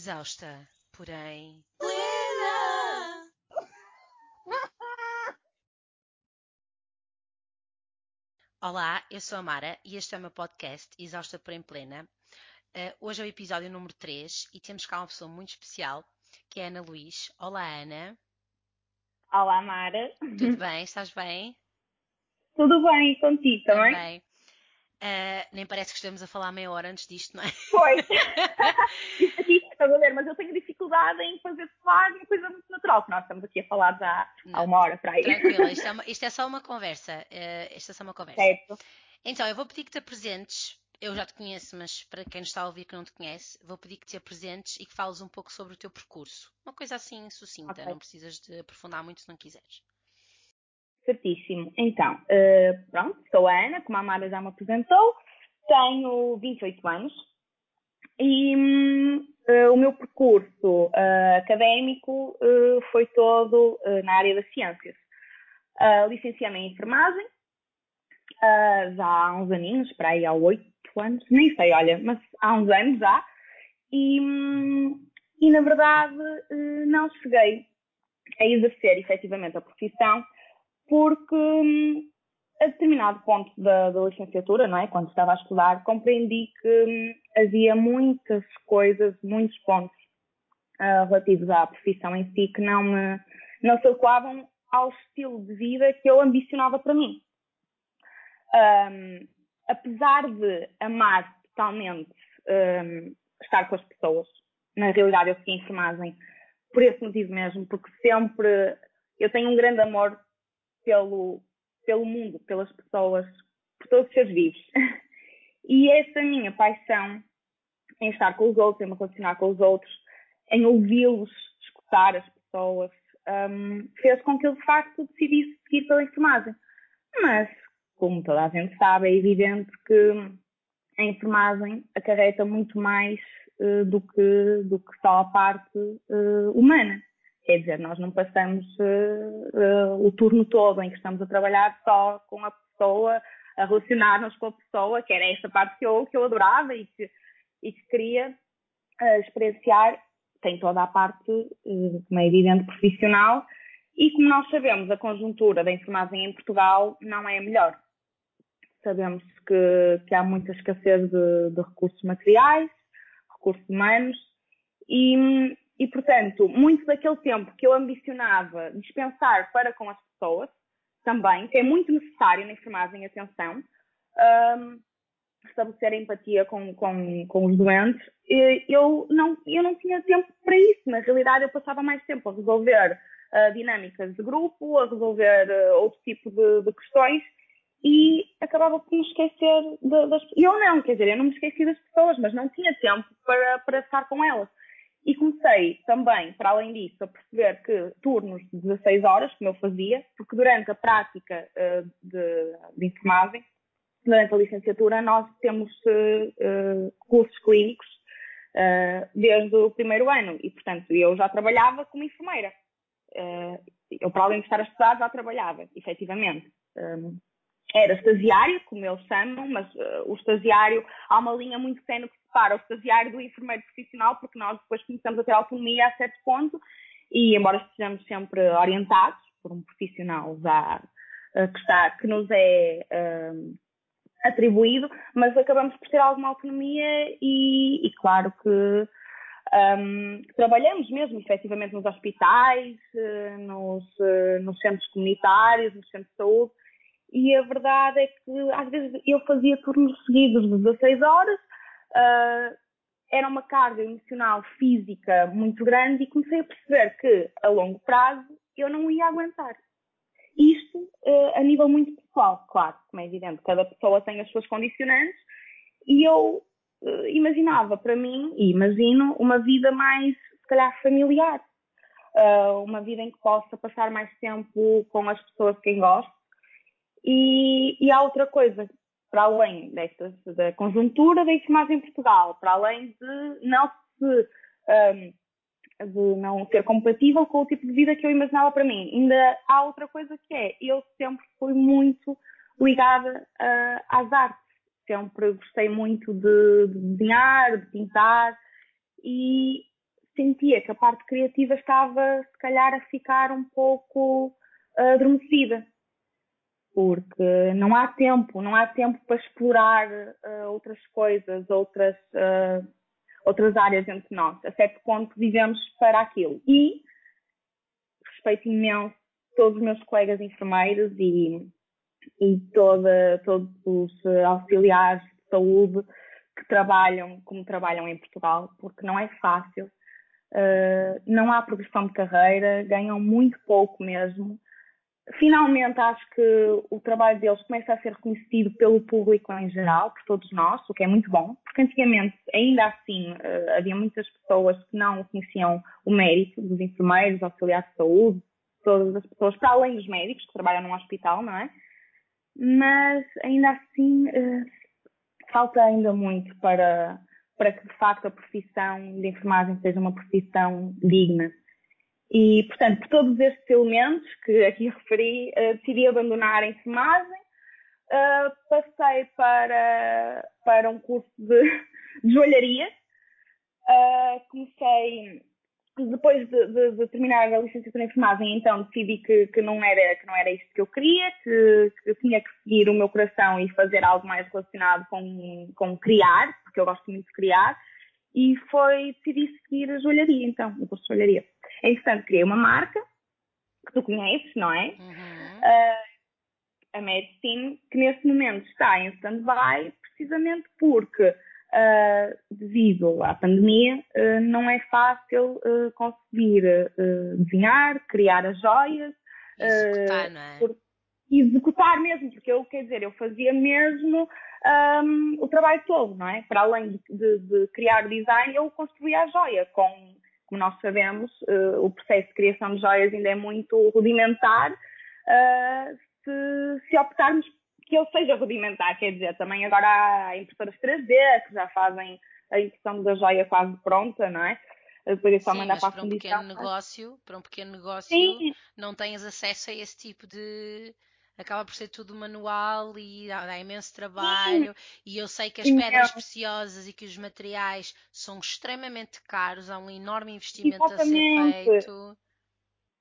exausta, porém. Plena! Olá, eu sou a Mara e este é o meu podcast Exausta porém Plena. Uh, hoje é o episódio número 3 e temos cá uma pessoa muito especial, que é a Ana Luís. Olá, Ana. Olá, Mara. Tudo bem? Estás bem? Tudo bem, contigo também? Também. Uh, nem parece que estamos a falar meia hora antes disto, não é? Pois. Isto aqui, estás a ver, mas eu tenho dificuldade em fazer soar uma coisa muito natural, que nós estamos aqui a falar já há uma hora para aí. Tranquila, isto é, uma, isto é só uma conversa. Uh, isto é só uma conversa. Certo. Então, eu vou pedir que te apresentes. Eu já te conheço, mas para quem nos está a ouvir que não te conhece, vou pedir que te apresentes e que fales um pouco sobre o teu percurso. Uma coisa assim sucinta, Ok. não precisas de aprofundar muito se não quiseres. Certíssimo. Então, eh, pronto, sou a Ana, como a Mara já me apresentou, tenho 28 anos e eh, o meu percurso eh, académico foi todo na área das ciências. Ah, Licenciei-me em enfermagem, já há uns aninhos, para aí há 8 anos, nem sei, olha, mas há uns anos já, e, hum, e na verdade não cheguei a exercer efetivamente a profissão porque hum, a determinado ponto da, da licenciatura, não é? Quando estava a estudar, compreendi que hum, havia muitas coisas, muitos pontos ah, relativos à profissão em si que não me não se adequavam ao estilo de vida que eu ambicionava para mim. Hum, apesar de amar totalmente hum, estar com as pessoas, na realidade eu segui enfermagem por esse motivo mesmo, porque sempre eu tenho um grande amor pelo, pelo mundo, pelas pessoas, por todos os seres vivos. E essa minha paixão em estar com os outros, em me relacionar com os outros, em ouvi-los, escutar as pessoas, hum, fez com que eu de facto decidisse seguir pela enfermagem. Mas, como toda a gente sabe, é evidente que a enfermagem acarreta muito mais eh, do, que, do que só a parte eh, humana. Quer dizer, nós não passamos eh, eh, o turno todo em que estamos a trabalhar só com a pessoa, a relacionar-nos com a pessoa, que era essa parte que eu, que eu adorava e que, e que queria eh, experienciar. Tem toda a parte, como é evidente, profissional. E como nós sabemos, a conjuntura da enfermagem em Portugal não é a melhor. Sabemos que, que há muita escassez de, de recursos materiais, recursos humanos, e, e, portanto, muito daquele tempo que eu ambicionava dispensar para com as pessoas, também, que é muito necessário na enfermagem, atenção, hum, estabelecer empatia com, com, com os doentes, eu não, eu não tinha tempo para isso. Na realidade, eu passava mais tempo a resolver ah, dinâmicas de grupo, a resolver ah, outro tipo de, de questões, e acabava por me esquecer de- das E eu não, quer dizer, eu não me esqueci das pessoas, mas não tinha tempo para, para estar com elas. E comecei também, para além disso, a perceber que turnos de 16 horas, como eu fazia, porque durante a prática eh, de, de enfermagem, durante a licenciatura, nós temos eh, cursos clínicos eh, desde o primeiro ano e, portanto, eu já trabalhava como enfermeira. Eu, para além de estar a estudar, já trabalhava, efetivamente. Um, era estagiário, como eles chamam, mas eh, o estagiário, há uma linha muito tenue que separa o estagiário do enfermeiro profissional, porque nós depois começamos a ter autonomia a certo ponto, e embora estejamos sempre orientados por um profissional já eh, que, está, que nos é eh, atribuído, mas acabamos por ter alguma autonomia e, e claro que um, trabalhamos mesmo efetivamente nos hospitais, nos, nos centros comunitários, nos centros de saúde, e a verdade é que às vezes eu fazia turnos seguidos de 16 horas, ah, era uma carga emocional, física muito grande e comecei a perceber que a longo prazo eu não ia aguentar. Isto eh, a nível muito pessoal, claro, como é evidente, cada pessoa tem as suas condicionantes e eu eh, imaginava para mim, e imagino, uma vida mais, se calhar, familiar. Uma vida em que possa passar mais tempo com as pessoas de quem gosto. E, e há outra coisa, para além destas, da conjuntura da enfermagem em Portugal, para além de não se ahm, de não ser compatível com o tipo de vida que eu imaginava para mim. Ainda há outra coisa que é, eu sempre fui muito ligada ah, às artes. Sempre gostei muito de, de desenhar, de pintar e sentia que a parte criativa estava, se calhar, a ficar um pouco adormecida. Porque não há tempo, não há tempo para explorar uh, outras coisas, outras, uh, outras áreas entre nós. A certo ponto vivemos para aquilo. E respeito imenso todos os meus colegas enfermeiros e, e toda, todos os auxiliares de saúde que trabalham como trabalham em Portugal, porque não é fácil. Uh, não há progressão de carreira, ganham muito pouco mesmo. Finalmente, acho que o trabalho deles começa a ser reconhecido pelo público em geral, por todos nós, o que é muito bom, porque antigamente, ainda assim, uh, havia muitas pessoas que não conheciam o mérito dos enfermeiros, auxiliares de saúde, todas as pessoas, para além dos médicos que trabalham num hospital, não é? Mas ainda assim uh, falta ainda muito para, para que de facto a profissão de enfermagem seja uma profissão digna. E, portanto, por todos estes elementos que aqui referi, uh, decidi abandonar a enfermagem, uh, passei para, para um curso de, de joalharia, uh, comecei depois de, de, de, terminar a licenciatura em enfermagem, então decidi que, que, não era, que não era isto que eu queria, que, que tinha que seguir o meu coração e fazer algo mais relacionado com, com criar, porque eu gosto muito de criar, e foi decidi seguir a joalharia, então, o curso de joalharia. Entretanto, criei uma marca, que tu conheces, não é? Uhum. Uh, a Medicine, que neste momento está em stand-by, precisamente porque uh, devido à pandemia, uh, não é fácil conseguir desenhar, criar as joias. Executar, não é? Por, executar mesmo, porque eu, quer dizer, eu fazia mesmo um, o trabalho todo, não é? Para além de, de, de, criar o design, eu construía a joia. Com, como nós sabemos, o processo de criação de joias ainda é muito rudimentar. se, se optarmos que ele seja rudimentar, quer dizer, também agora há impressoras 3D que já fazem a impressão da joia quase pronta, não é? Depois é só Sim, mandar para a para um pequeno negócio, para um pequeno negócio, Sim. não tens acesso a esse tipo de acaba por ser tudo manual e dá, dá imenso trabalho. Sim. E eu sei que as Sim, pedras preciosas e que os materiais são extremamente caros, há um enorme investimento Exatamente. a ser feito.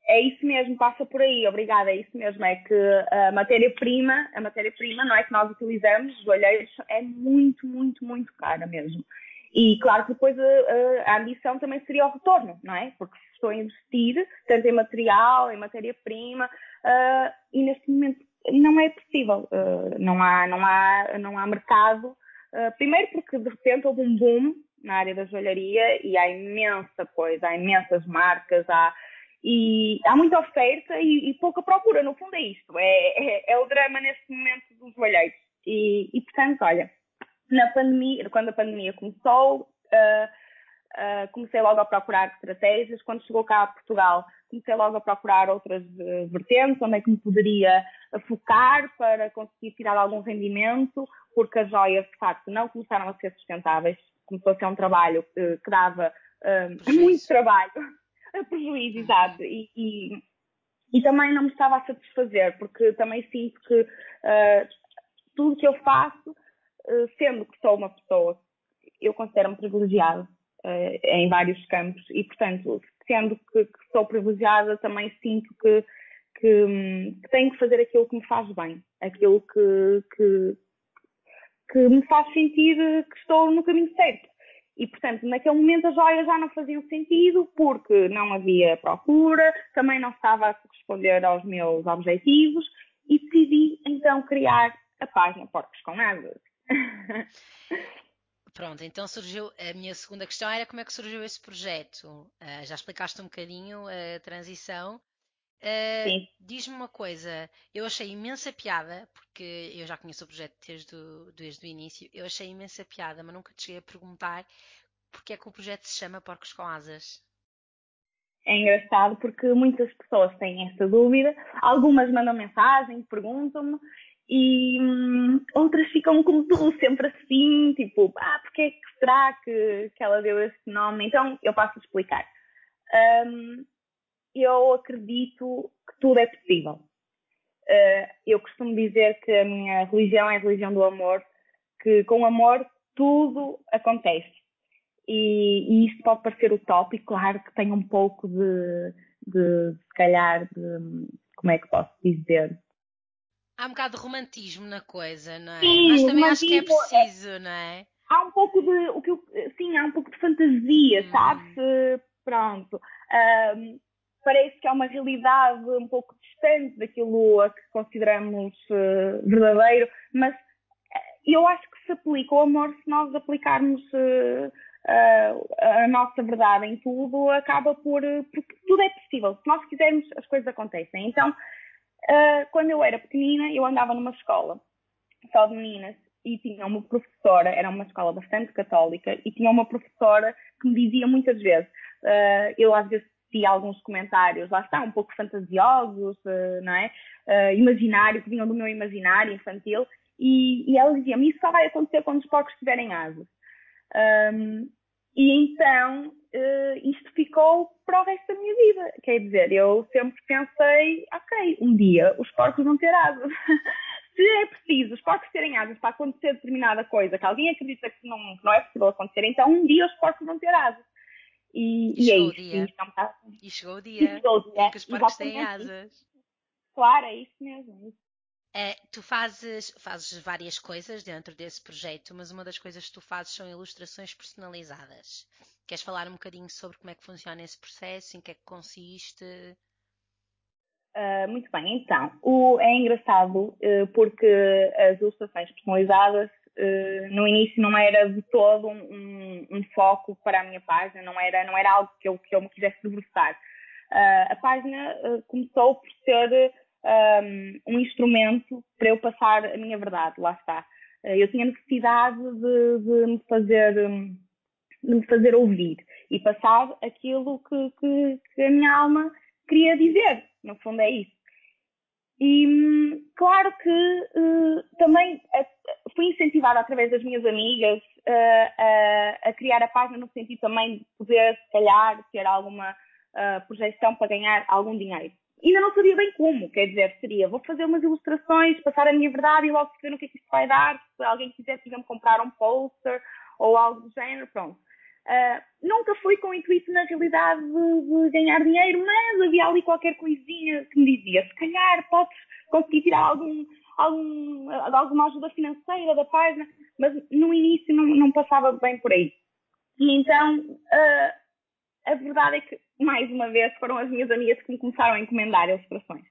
É isso mesmo, passa por aí, obrigada, é isso mesmo, é que a matéria-prima, a matéria-prima, não é, que nós utilizamos, os olheiros, é muito, muito, muito cara mesmo. E claro que depois a, a, ambição também seria o retorno, não é? Porque se estou a investir, tanto em material, em matéria-prima, uh, e neste momento não é possível, uh, não, há, não, há, não há mercado, uh, primeiro porque de repente houve um boom na área da joalharia e há imensa coisa, há imensas marcas, há e há muita oferta e, e, pouca procura, no fundo é isto. É, é, é o drama neste momento dos joalheiros. E, e, portanto, olha, na pandemia, quando a pandemia começou, uh, uh, comecei logo a procurar estratégias. Quando chegou cá a Portugal, comecei logo a procurar outras uh, vertentes, onde é que me poderia focar para conseguir tirar algum rendimento, porque as joias, de facto, não começaram a ser sustentáveis. Começou a ser um trabalho que dava muito trabalho prejuízo, exato. E, e, e, também não me estava a satisfazer, porque também sinto que uh, tudo que eu faço, sendo que sou uma pessoa, eu considero-me privilegiada uh, em vários campos e, portanto, sendo que, que sou privilegiada, também sinto que, que, que, tenho que fazer aquilo que me faz bem, aquilo que, que, que me faz sentir que estou no caminho certo. E, portanto, naquele momento as joias já não faziam sentido porque não havia procura, também não estava a corresponder aos meus objetivos e decidi então criar a página Porcos com Asas. Pronto, então surgiu a minha segunda questão era como é que surgiu esse projeto. Uh, já explicaste um bocadinho a transição, Uh, Diz-me uma coisa, eu achei imensa piada, porque eu já conheço o projeto desde o, desde o início, eu achei imensa piada, mas nunca te cheguei a perguntar porque é que o projeto se chama Porcos com Asas. É engraçado porque muitas pessoas têm essa dúvida, algumas mandam mensagem, perguntam-me e hum, outras ficam como tu, sempre assim, tipo, ah, porque é que será que, que ela deu esse nome? Então eu passo a explicar. Um, eu acredito que tudo é possível. Uh, eu costumo dizer que a minha religião é a religião do amor, que com amor tudo acontece. e, e isto pode parecer utópico, claro que tem um pouco de, de se calhar, de, como é que posso dizer? Há um bocado de romantismo na coisa, não é? Sim, Mas também acho que é preciso, é, não é? Há um pouco de, o que eu, sim, há um pouco de fantasia, hum. sabe? Pronto. Um, parece que é uma realidade um pouco distante daquilo a que consideramos uh, verdadeiro, mas eu acho que se aplica o amor se nós aplicarmos uh, uh, a nossa verdade em tudo, acaba por. Porque tudo é possível. Se nós quisermos, as coisas acontecem. Então, uh, quando eu era pequenina, eu andava numa escola só de meninas e tinha uma professora, era uma escola bastante católica, e tinha uma professora que me dizia muitas vezes, uh, eu às vezes via alguns comentários, lá está, um pouco fantasiosos, uh, não é? Uh, imaginário, que vinham do meu imaginário infantil, e, e ela dizia-me, isso só vai acontecer quando os porcos tiverem asas. Um, e então uh, isto ficou para o resto da minha vida. Quer dizer, eu sempre pensei, ok, um dia os porcos vão ter asas. Se é preciso os porcos terem asas para acontecer determinada coisa que alguém acredita que não, que não é possível acontecer, então um dia os porcos vão ter asas. E, e, e é isso. E, é e chegou o dia. E chegou o dia. Em que os porcos têm asas. Claro, é isso mesmo. É tu fazes, fazes várias coisas dentro desse projeto, mas uma das coisas que tu fazes são ilustrações personalizadas. Queres falar um bocadinho sobre como é que funciona esse processo, em que é que consiste? Uh, muito bem, então, o, é engraçado uh, porque as ilustrações personalizadas uh, no início não era de todo um, um, um, foco para a minha página, não era, não era algo que eu, que eu me quisesse debruçar. a página começou por ser um, um instrumento para eu passar a minha verdade, lá está. Eh, eu tinha necessidade de, de me fazer de me fazer ouvir e passar aquilo que, que, que, a minha alma queria dizer. No fundo é isso. E claro que uh, também uh, fui incentivada através das minhas amigas uh, a, a, criar a página no sentido também de poder, se calhar, ter alguma projeção para ganhar algum dinheiro ainda não sabia bem como, quer dizer, seria, vou fazer umas ilustrações, passar a minha verdade e logo ver o que é que isto vai dar, se alguém quiser, exemplo, comprar um poster ou algo do género, pronto. Uh, nunca fui com o intuito, na realidade, de, de, ganhar dinheiro, mas havia ali qualquer coisinha que me dizia, se calhar podes conseguir tirar algum, algum, alguma ajuda financeira da página, mas no início não, não passava bem por aí. E então, uh, a verdade é que mais uma vez, foram as minhas amigas que me começaram a encomendar ilustrações.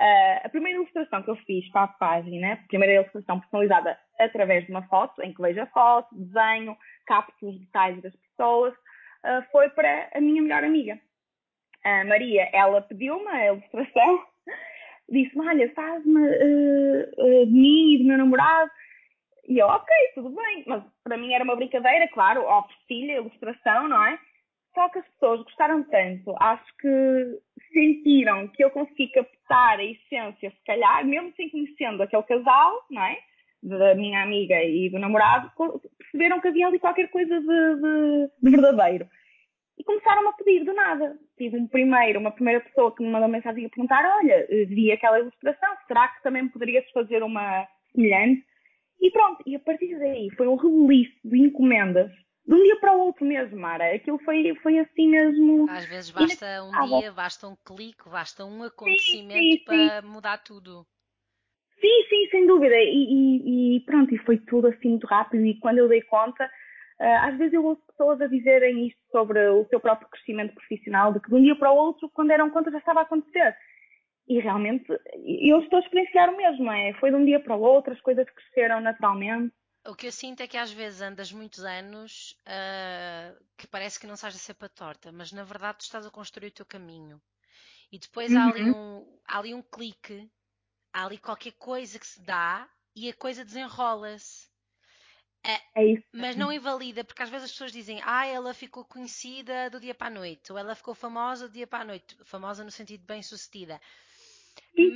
Uh, a primeira ilustração que eu fiz para a página, a primeira ilustração personalizada através de uma foto, em que vejo a foto, desenho, capto os detalhes das pessoas, uh, foi para a minha melhor amiga. A Maria, ela pediu-me a ilustração, disse-me, olha, faz-me uh, de mim e do meu namorado. E eu, ok, tudo bem. Mas para mim era uma brincadeira, claro, ofereci-lhe a ilustração, não é? Só que as pessoas gostaram tanto, acho que sentiram que eu consegui captar a essência, se calhar, mesmo sem conhecendo aquele casal, não é? Da minha amiga e do namorado, perceberam que havia ali qualquer coisa de, de, de verdadeiro. E começaram a pedir do nada. Tive um primeiro, uma primeira pessoa que me mandou mensagem a perguntar: Olha, vi aquela ilustração, será que também poderias fazer uma semelhante? E pronto, e a partir daí foi um rebuliço de encomendas de um dia para o outro mesmo, Mara. Aquilo foi, foi assim mesmo. Às vezes basta um dia, basta um clique, basta um acontecimento sim, sim, para sim. mudar tudo. Sim, sim, sem dúvida. E, e, e, pronto, e foi tudo assim muito rápido. E quando eu dei conta, uh, às vezes eu ouço pessoas a dizerem isto sobre o seu próprio crescimento profissional, de que de um dia para o outro, quando deram conta, já estava a acontecer. E realmente, eu estou a experienciar o mesmo, é? Foi de um dia para o outro, as coisas cresceram naturalmente. O que eu sinto é que às vezes andas muitos anos uh, que parece que não estás a ser para torta, mas na verdade tu estás a construir o teu caminho. E depois uhum. há, ali uhum. um, há ali um clique, há ali qualquer coisa que se dá e a coisa desenrola-se. É, é isso. Mas não invalida, porque às vezes as pessoas dizem, ah, ela ficou conhecida do dia para a noite, ou ela ficou famosa do dia para a noite, famosa no sentido bem sucedida.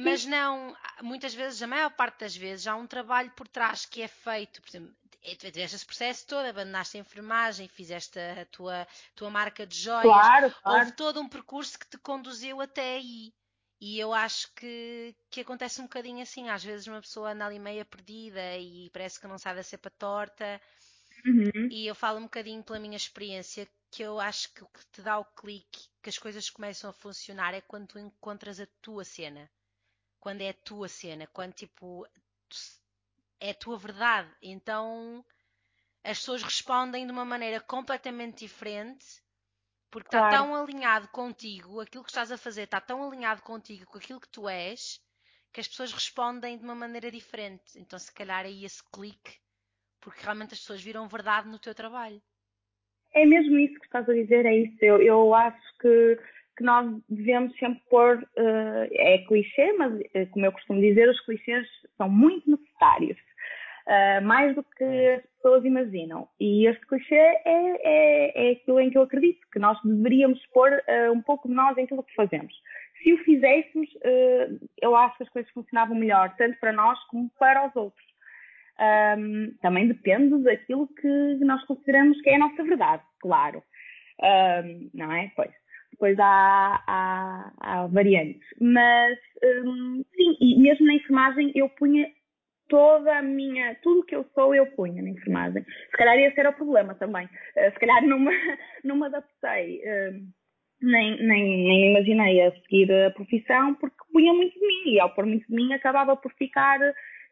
Mas não, muitas vezes, a maior parte das vezes, há um trabalho por trás que é feito. Por exemplo, tiveste esse processo todo, abandonaste a enfermagem, fizeste a tua, tua marca de joias. Claro, claro. Houve todo um percurso que te conduziu até aí. E eu acho que, que acontece um bocadinho assim. Às vezes uma pessoa anda ali meia perdida e parece que não sabe a ser para torta. Uhum. E eu falo um bocadinho pela minha experiência que eu acho que o que te dá o clique, que as coisas começam a funcionar, é quando tu encontras a tua cena. Quando é a tua cena, quando tipo é a tua verdade. Então as pessoas respondem de uma maneira completamente diferente porque está claro. tão alinhado contigo, aquilo que estás a fazer está tão alinhado contigo com aquilo que tu és, que as pessoas respondem de uma maneira diferente. Então, se calhar, aí esse clique, porque realmente as pessoas viram verdade no teu trabalho. É mesmo isso que estás a dizer, é isso. Eu, eu acho que, que nós devemos sempre pôr, uh, é clichê, mas uh, como eu costumo dizer, os clichês são muito necessários. Uh, mais do que as pessoas imaginam. E este clichê é, é, é aquilo em que eu acredito, que nós deveríamos pôr um pouco de nós em tudo o que fazemos. Se o fizéssemos, eu acho que as coisas funcionavam melhor, tanto para nós como para os outros. Um, também depende daquilo que nós consideramos que é a nossa verdade, claro. Um, não é? Pois. Depois há, há, há variantes. Mas, um, sim, e mesmo na enfermagem eu punha toda a minha, tudo que eu sou eu punha na enfermagem. Se calhar esse era o problema também. Uh, se calhar não me, adaptei, nem, nem, nem imaginei a seguir a profissão porque punha muito de mim e ao pôr muito de mim acabava por ficar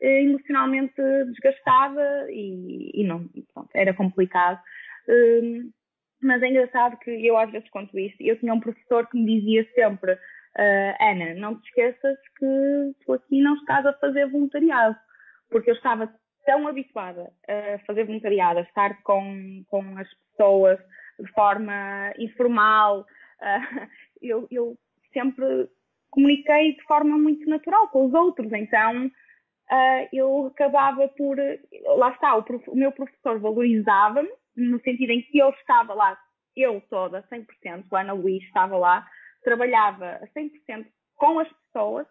emocionalmente desgastada e, e não, pronto, era complicado. Um, mas é engraçado que eu às vezes conto isto. Eu tinha um professor que me dizia sempre, uh, Ana, não te esqueças que tu aqui não estás a fazer voluntariado. Porque eu estava tão habituada a fazer voluntariado, a estar com, com as pessoas de forma informal. Uh, eu, eu sempre comuniquei de forma muito natural com os outros. Então, uh, eu acabava por. Lá está, o, prof, o meu professor valorizava-me, no sentido em que eu estava lá, eu toda, 100%, a Ana Luís estava lá, trabalhava a 100% com as pessoas,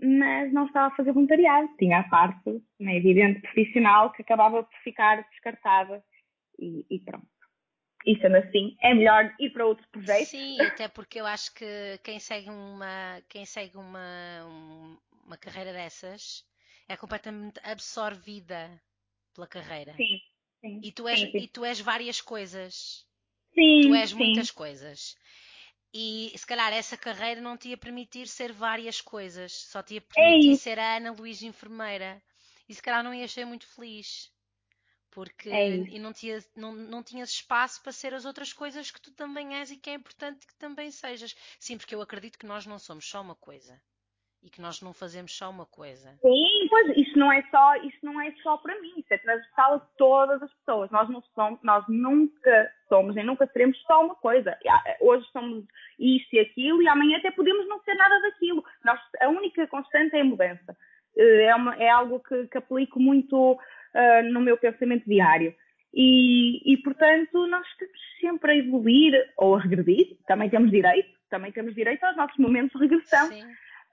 mas não estava a fazer voluntariado. Tinha a parte, é evidente, profissional, que acabava por ficar descartada e, e pronto. E sendo assim, é melhor ir para outros projetos. Sim, até porque eu acho que quem segue uma, quem segue uma, uma carreira dessas é completamente absorvida pela carreira. Sim. sim e, tu és, sim, sim. e tu és várias coisas. Sim. Tu és muitas coisas. E se calhar essa carreira não te ia permitir ser várias coisas. Só te ia é permitir é ser a Ana Luís enfermeira. E se calhar não ias ser muito feliz. Porque é e não, tinha, não, não tinhas espaço para ser as outras coisas que tu também és e que é importante que também sejas. Sim, porque eu acredito que nós não somos só uma coisa e que nós não fazemos só uma coisa. Sim, pois isto não é só, isto não é só para mim, isto é transversal a todas as pessoas. Nós não somos, nós nunca somos nem nunca seremos só uma coisa. Hoje somos isto e aquilo e amanhã até podemos não ser nada daquilo. Nós, a única constante é a mudança. Eh, é, uma, é algo que, que, aplico muito uh, no meu pensamento diário. E, e, portanto, nós estamos sempre a evoluir ou a regredir. Também temos direito, também temos direito aos nossos momentos de regressão. Sim.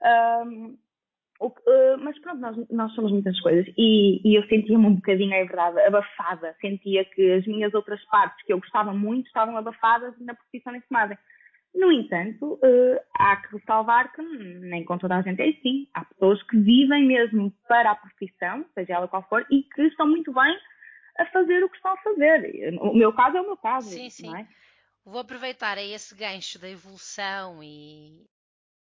Um, o, uh, mas pronto, nós, nós somos muitas coisas e, e eu sentia-me um bocadinho, é verdade, abafada. Sentia que as minhas outras partes que eu gostava muito estavam abafadas na profissão de enfermagem. No entanto, uh, há que ressalvar que nem com toda a gente é assim. Há pessoas que vivem mesmo para a profissão, seja ela qual for, e que estão muito bem a fazer o que estão a fazer. O meu caso é o meu caso. Sim, sim. É? Vou aproveitar esse gancho da evolução e,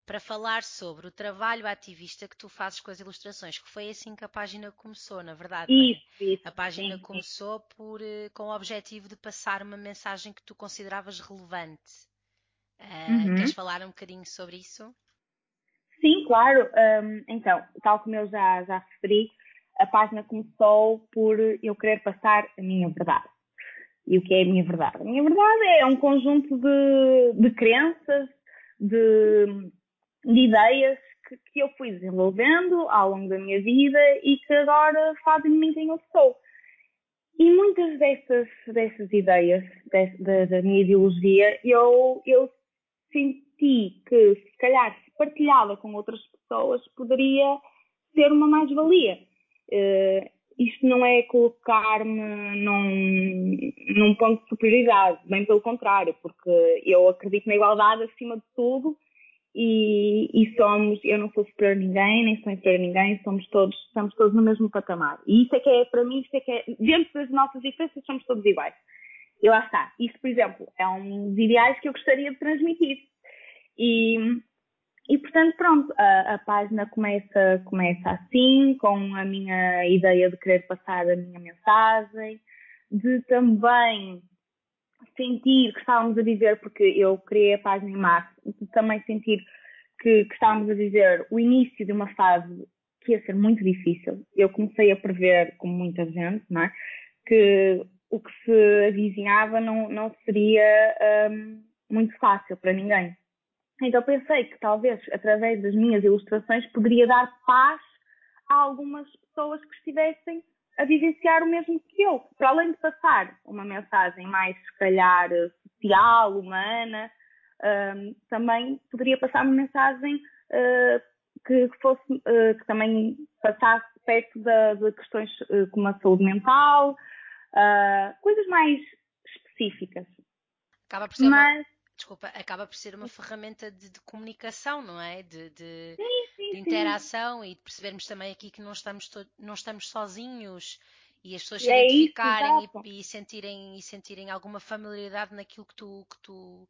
para falar sobre o trabalho ativista que tu fazes com as ilustrações, que foi assim que a página começou, na verdade. É? Isso, isso, a página sim, começou sim. por, eh, com o objetivo de passar uma mensagem que tu consideravas relevante. Uh, uhum. Queres falar um bocadinho sobre isso? Sim, claro. Um, então, tal como eu já, já referi, a página começou por eu querer passar a minha verdade. E o que é a minha verdade? A minha verdade é um conjunto de, de crenças, de de ideias que, que, eu fui desenvolvendo ao longo da minha vida e que agora fazem de mim quem eu sou. E muitas dessas, dessas ideias, da, da minha ideologia, eu, eu senti que, se calhar, se partilhada com outras pessoas, poderia ser uma mais-valia. Uh, isto não é colocar-me num, num ponto de superioridade, bem pelo contrário, porque eu acredito na igualdade acima de tudo e, e, somos, eu não sou superior a ninguém, nem sou inferior a ninguém, somos todos, estamos todos no mesmo patamar. E isso é que é, para mim, isso é que é, dentro das nossas diferenças, somos todos iguais. E lá está. Isso, por exemplo, é um dos ideais que eu gostaria de transmitir. E, e portanto, pronto, a, a página começa, começa assim, com a minha ideia de querer passar a minha mensagem, de também sentir que estávamos a viver, porque eu criei a página em março, também sentir que, que estávamos a viver o início de uma fase que ia ser muito difícil. Eu comecei a prever, como muita gente, não é? que o que se avizinhava não, não seria um, muito fácil para ninguém. Então pensei que talvez através das minhas ilustrações poderia dar paz a algumas pessoas que estivessem a vivenciar o mesmo que eu. Para além de passar uma mensagem mais, se calhar, social, humana, um, também poderia passar uma mensagem uh, que, que, fosse, uh, que também passasse perto de, de questões uh, como a saúde mental, coisas mais específicas. Acaba por ser Mas, desculpa, acaba por ser uma ferramenta de, de comunicação, não é? De, de, sim, sim, de interação sim. e de percebermos também aqui que não estamos, não estamos sozinhos e as pessoas se é identificarem e, e, sentirem, e sentirem alguma familiaridade naquilo que tu, que tu,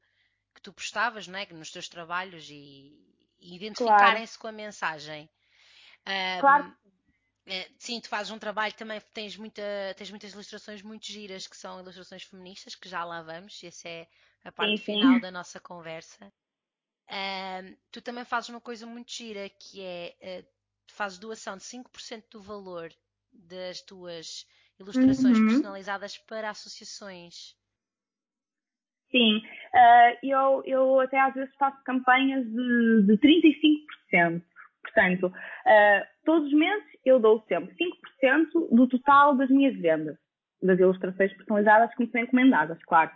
que tu postavas, não é? Nos teus trabalhos e, e identificarem-se claro. com a mensagem. Um, claro. É, sim, tu fazes um trabalho também, tens, muita, tens muitas ilustrações muito giras que são ilustrações feministas, que já lá vamos, esse é a parte sim, final sim. da nossa conversa. Um, tu também fazes uma coisa muito gira que é uh, fazes doação de 5% do valor das tuas ilustrações uhum. personalizadas para associações. Sim, uh, eu, eu até às vezes faço campanhas de, de 35%. Portanto, uh, todos os meses eu dou sempre 5% do total das minhas vendas, das ilustrações personalizadas que me são encomendadas, claro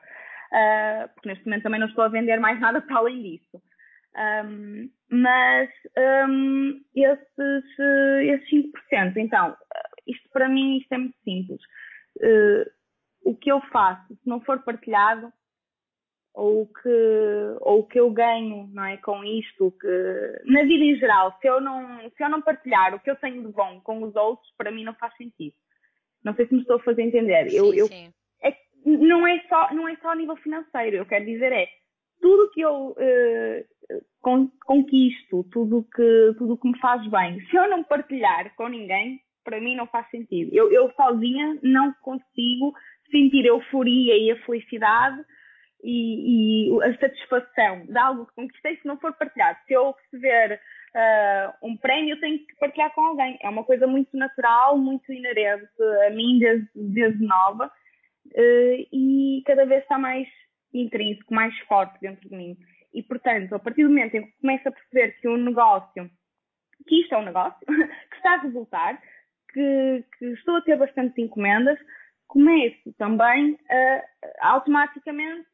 uh, porque neste momento também não estou a vender mais nada para além disso. Um, mas um, esses, uh, esses 5%, então, isto para mim isto é muito simples. Uh, o que eu faço, se não for partilhado, ou que, ou que eu ganho não é, com isto, que na vida em geral, se eu, não, se eu não partilhar o que eu tenho de bom com os outros, para mim não faz sentido. Não sei se me estou a fazer entender. Sim, eu, eu, sim não é só não é só a nível financeiro. Eu quero dizer é tudo que eu uh, conquisto tudo que tudo que me faz bem se eu não partilhar com ninguém para mim não faz sentido. Eu, eu sozinha não consigo sentir a euforia e a felicidade e, e, a satisfação de algo que conquistei se não for partilhado. Se eu receber uh, um prémio eu tenho que partilhar com alguém. É uma coisa muito natural muito inerente a mim desde, desde nova e cada vez está mais intrínseco, mais forte dentro de mim. E, portanto, a partir do momento em que começo a perceber que um negócio, que isto é um negócio, que está a resultar, que, que estou a ter bastantes encomendas, começo também a, automaticamente,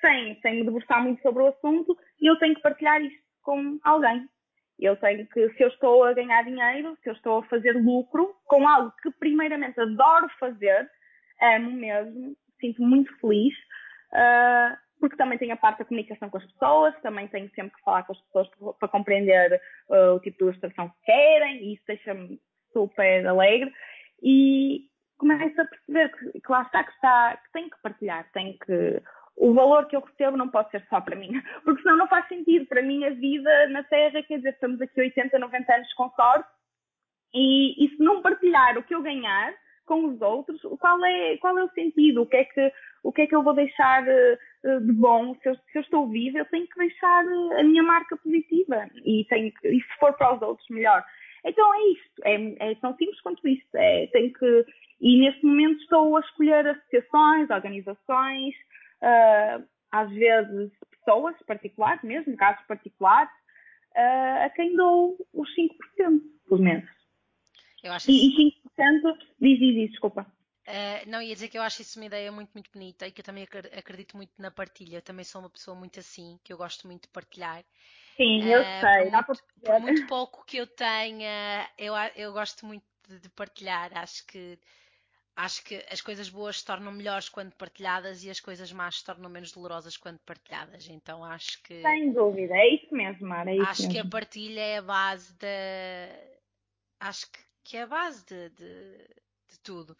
sem, sem me debruçar muito sobre o assunto, eu tenho que partilhar isto com alguém. Eu tenho que, se eu estou a ganhar dinheiro, se eu estou a fazer lucro com algo que primeiramente adoro fazer, amo mesmo, sinto muito feliz, uh, porque também tenho a parte da comunicação com as pessoas, também tenho sempre que falar com as pessoas para compreender uh, o tipo de ilustração que querem, e isso deixa-me super alegre. E começo a perceber que, que lá está que, está, que tenho que partilhar, tenho que. O valor que eu recebo não pode ser só para mim, porque senão não faz sentido. Para mim, a vida na Terra, quer dizer, estamos aqui 80, 90 anos com sorte, e, e se não partilhar o que eu ganhar, com os outros, qual é, qual é o sentido? O que é que, o que, é que eu vou deixar uh, de bom? Se eu, se eu, estou viva, eu tenho que deixar eh, a minha marca positiva e, tenho e se for para os outros, melhor. Então é isto, é, é tão simples quanto isto. É, tenho que, e neste momento estou a escolher associações, organizações, uh, às vezes pessoas particulares mesmo, casos particulares, uh, a quem dou os 5% por mês. Eu acho e, e 5% diz, diz, diz, desculpa. Uh, não, ia dizer que eu acho isso uma ideia muito, muito bonita e que eu também acredito muito na partilha. Eu também sou uma pessoa muito assim, que eu gosto muito de partilhar. Sim, eu uh, sei. Por muito, por muito, pouco que eu tenha, eu, eu gosto muito de, de partilhar. Acho que acho que as coisas boas se tornam melhores quando partilhadas e as coisas más se tornam menos dolorosas quando partilhadas. Então acho que. Sem dúvida, é isso mesmo, Mara. É isso acho mesmo. que a partilha é a base da. Acho que, que é a base de, de, de tudo.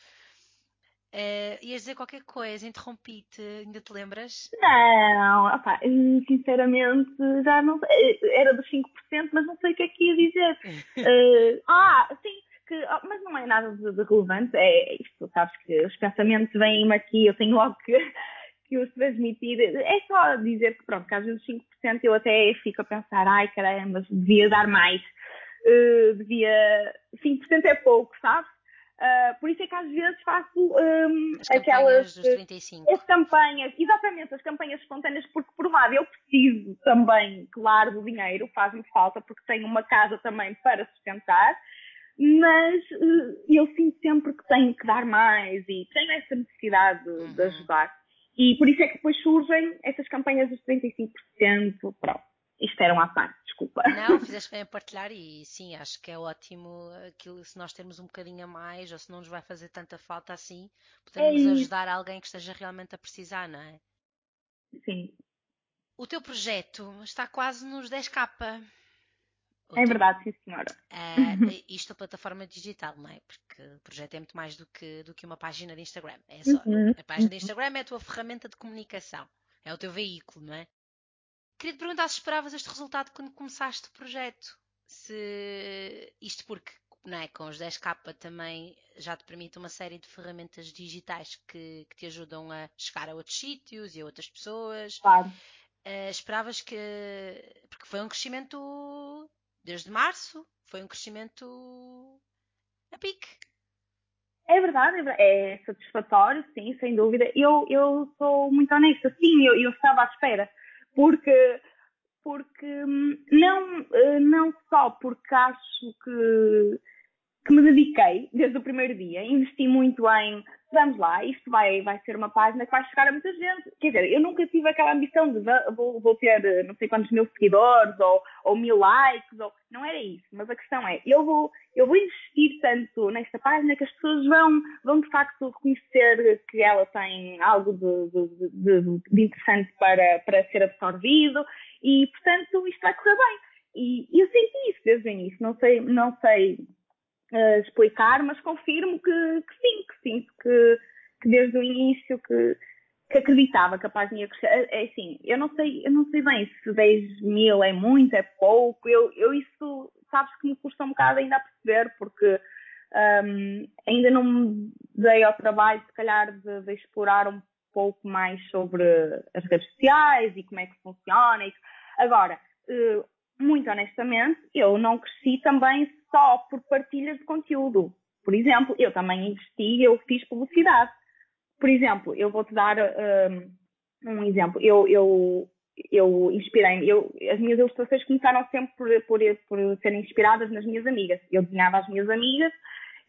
Uh, ias dizer qualquer coisa, interrompi-te, ainda te lembras? Não, opa, sinceramente já não sei. Era dos 5%, mas não sei o que é que ia dizer. uh, ah, sim, que, oh, mas não é nada de, de, relevante, é isto, sabes que os pensamentos vêm-me aqui, eu tenho logo que, que os transmitir. É só dizer que, pronto, que às vezes 5% eu até fico a pensar, ai caramba, devia dar mais. Uh, devia. 5% é pouco, sabes? Uh, por isso é que às vezes faço um, as aquelas dos 35. as campanhas, exatamente, as campanhas espontâneas, porque por um lado eu preciso também, claro, do dinheiro, faz-me falta porque tenho uma casa também para sustentar, mas eu sinto sempre que tenho que dar mais e tenho essa necessidade de, uhum. de ajudar. E por isso é que depois surgem essas campanhas dos 35%, pronto. Isto era uma parte, desculpa. Não, fizeste bem a partilhar e sim, acho que é ótimo aquilo se nós termos um bocadinho a mais ou se não nos vai fazer tanta falta assim, podemos é ajudar alguém que esteja realmente a precisar, não é? Sim. O teu projeto está quase nos 10k. O é verdade, sim senhora. Uh, isto é plataforma digital, não é? Porque o projeto é muito mais do que, do que uma página de Instagram. É só, uhum. A página de Instagram é a tua ferramenta de comunicação. É o teu veículo, não é? Queria te perguntar se esperavas este resultado quando começaste o projeto. Se isto porque não é, com os 10K também já te permite uma série de ferramentas digitais que, que te ajudam a chegar a outros sítios e a outras pessoas. Claro. Uh, esperavas que. Porque foi um crescimento desde março, foi um crescimento a pique. É verdade, é, verdade. é satisfatório, sim, sem dúvida. Eu, eu sou muito honesta, sim, eu, eu estava à espera porque porque hum, não, eh, não só porque acho que, que me dediquei desde o primeiro dia, investi muito em vamos lá, isto vai, vai ser uma página que vai chegar a muita gente. Quer dizer, eu nunca tive aquela ambição de vou, vou ter eh, não sei quantos mil seguidores ou, ou mil likes, ou, não era isso. Mas a questão é, eu vou, eu vou investir tanto nesta página que as pessoas vão, vão de facto reconhecer que ela tem algo de, de, de, de interessante para, para ser absorvido e, portanto, isto vai correr bem. E eu senti isso desde o início. Não sei, não sei uh, explicar, mas confirmo que, que sim, que sim, que, que desde o início que, que acreditava que a página ia crescer. É, é assim, eu não sei, eu não sei bem se 10 mil é muito, é pouco. Eu, eu isso, sabes que me custa um bocado ainda a perceber, porque um, ainda não me dei ao trabalho, se calhar, de, de, explorar um pouco mais sobre as redes sociais e como é que funciona. E... Agora, uh, muito honestamente, eu não cresci também só por partilhas de conteúdo. Por exemplo, eu também investi, eu fiz publicidade. Por exemplo, eu vou-te dar um, um, exemplo. Eu, eu, eu inspirei-me, eu, as minhas ilustrações começaram sempre por, por, por serem inspiradas nas minhas amigas. Eu desenhava as minhas amigas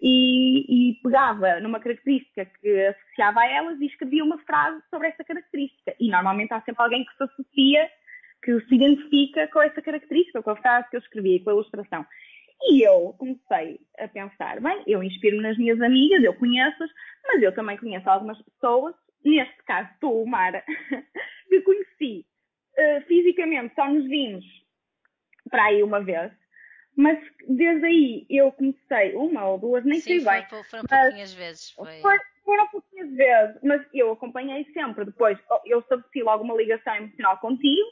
e, e, pegava numa característica que associava a elas e escrevia uma frase sobre essa característica. E normalmente há sempre alguém que se associa que se identifica com essa característica, com a frase que eu escrevi, com a ilustração. E eu comecei a pensar, bem, eu inspiro-me nas minhas amigas, eu conheço-as, mas eu também conheço algumas pessoas, neste caso tu, Mara, que conheci uh, fisicamente, só nos vimos para aí uma vez, mas desde aí eu comecei uma ou duas, nem Sim, sei bem. Foram, foram pouquinhas vezes. Foi... Foi, foram pouquinhas vezes, mas eu acompanhei sempre. Depois eu estabeleci logo uma ligação emocional contigo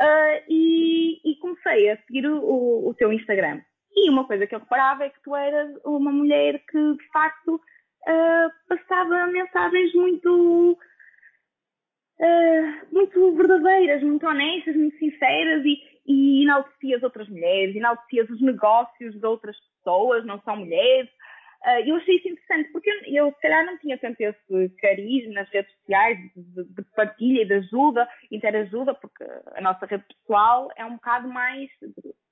uh, e, e, comecei a seguir o, o, teu Instagram. E uma coisa que eu reparava é que tu eras uma mulher que, de facto, uh, passava mensagens muito, uh, muito verdadeiras, muito honestas, muito sinceras e, e enaltecias outras mulheres, enaltecias os negócios de outras pessoas, não só mulheres, Uh, eu achei isso interessante, porque eu, se calhar, não tinha tanto esse cariz nas redes sociais de, de partilha e de ajuda, interajuda, porque a nossa rede pessoal é um bocado mais,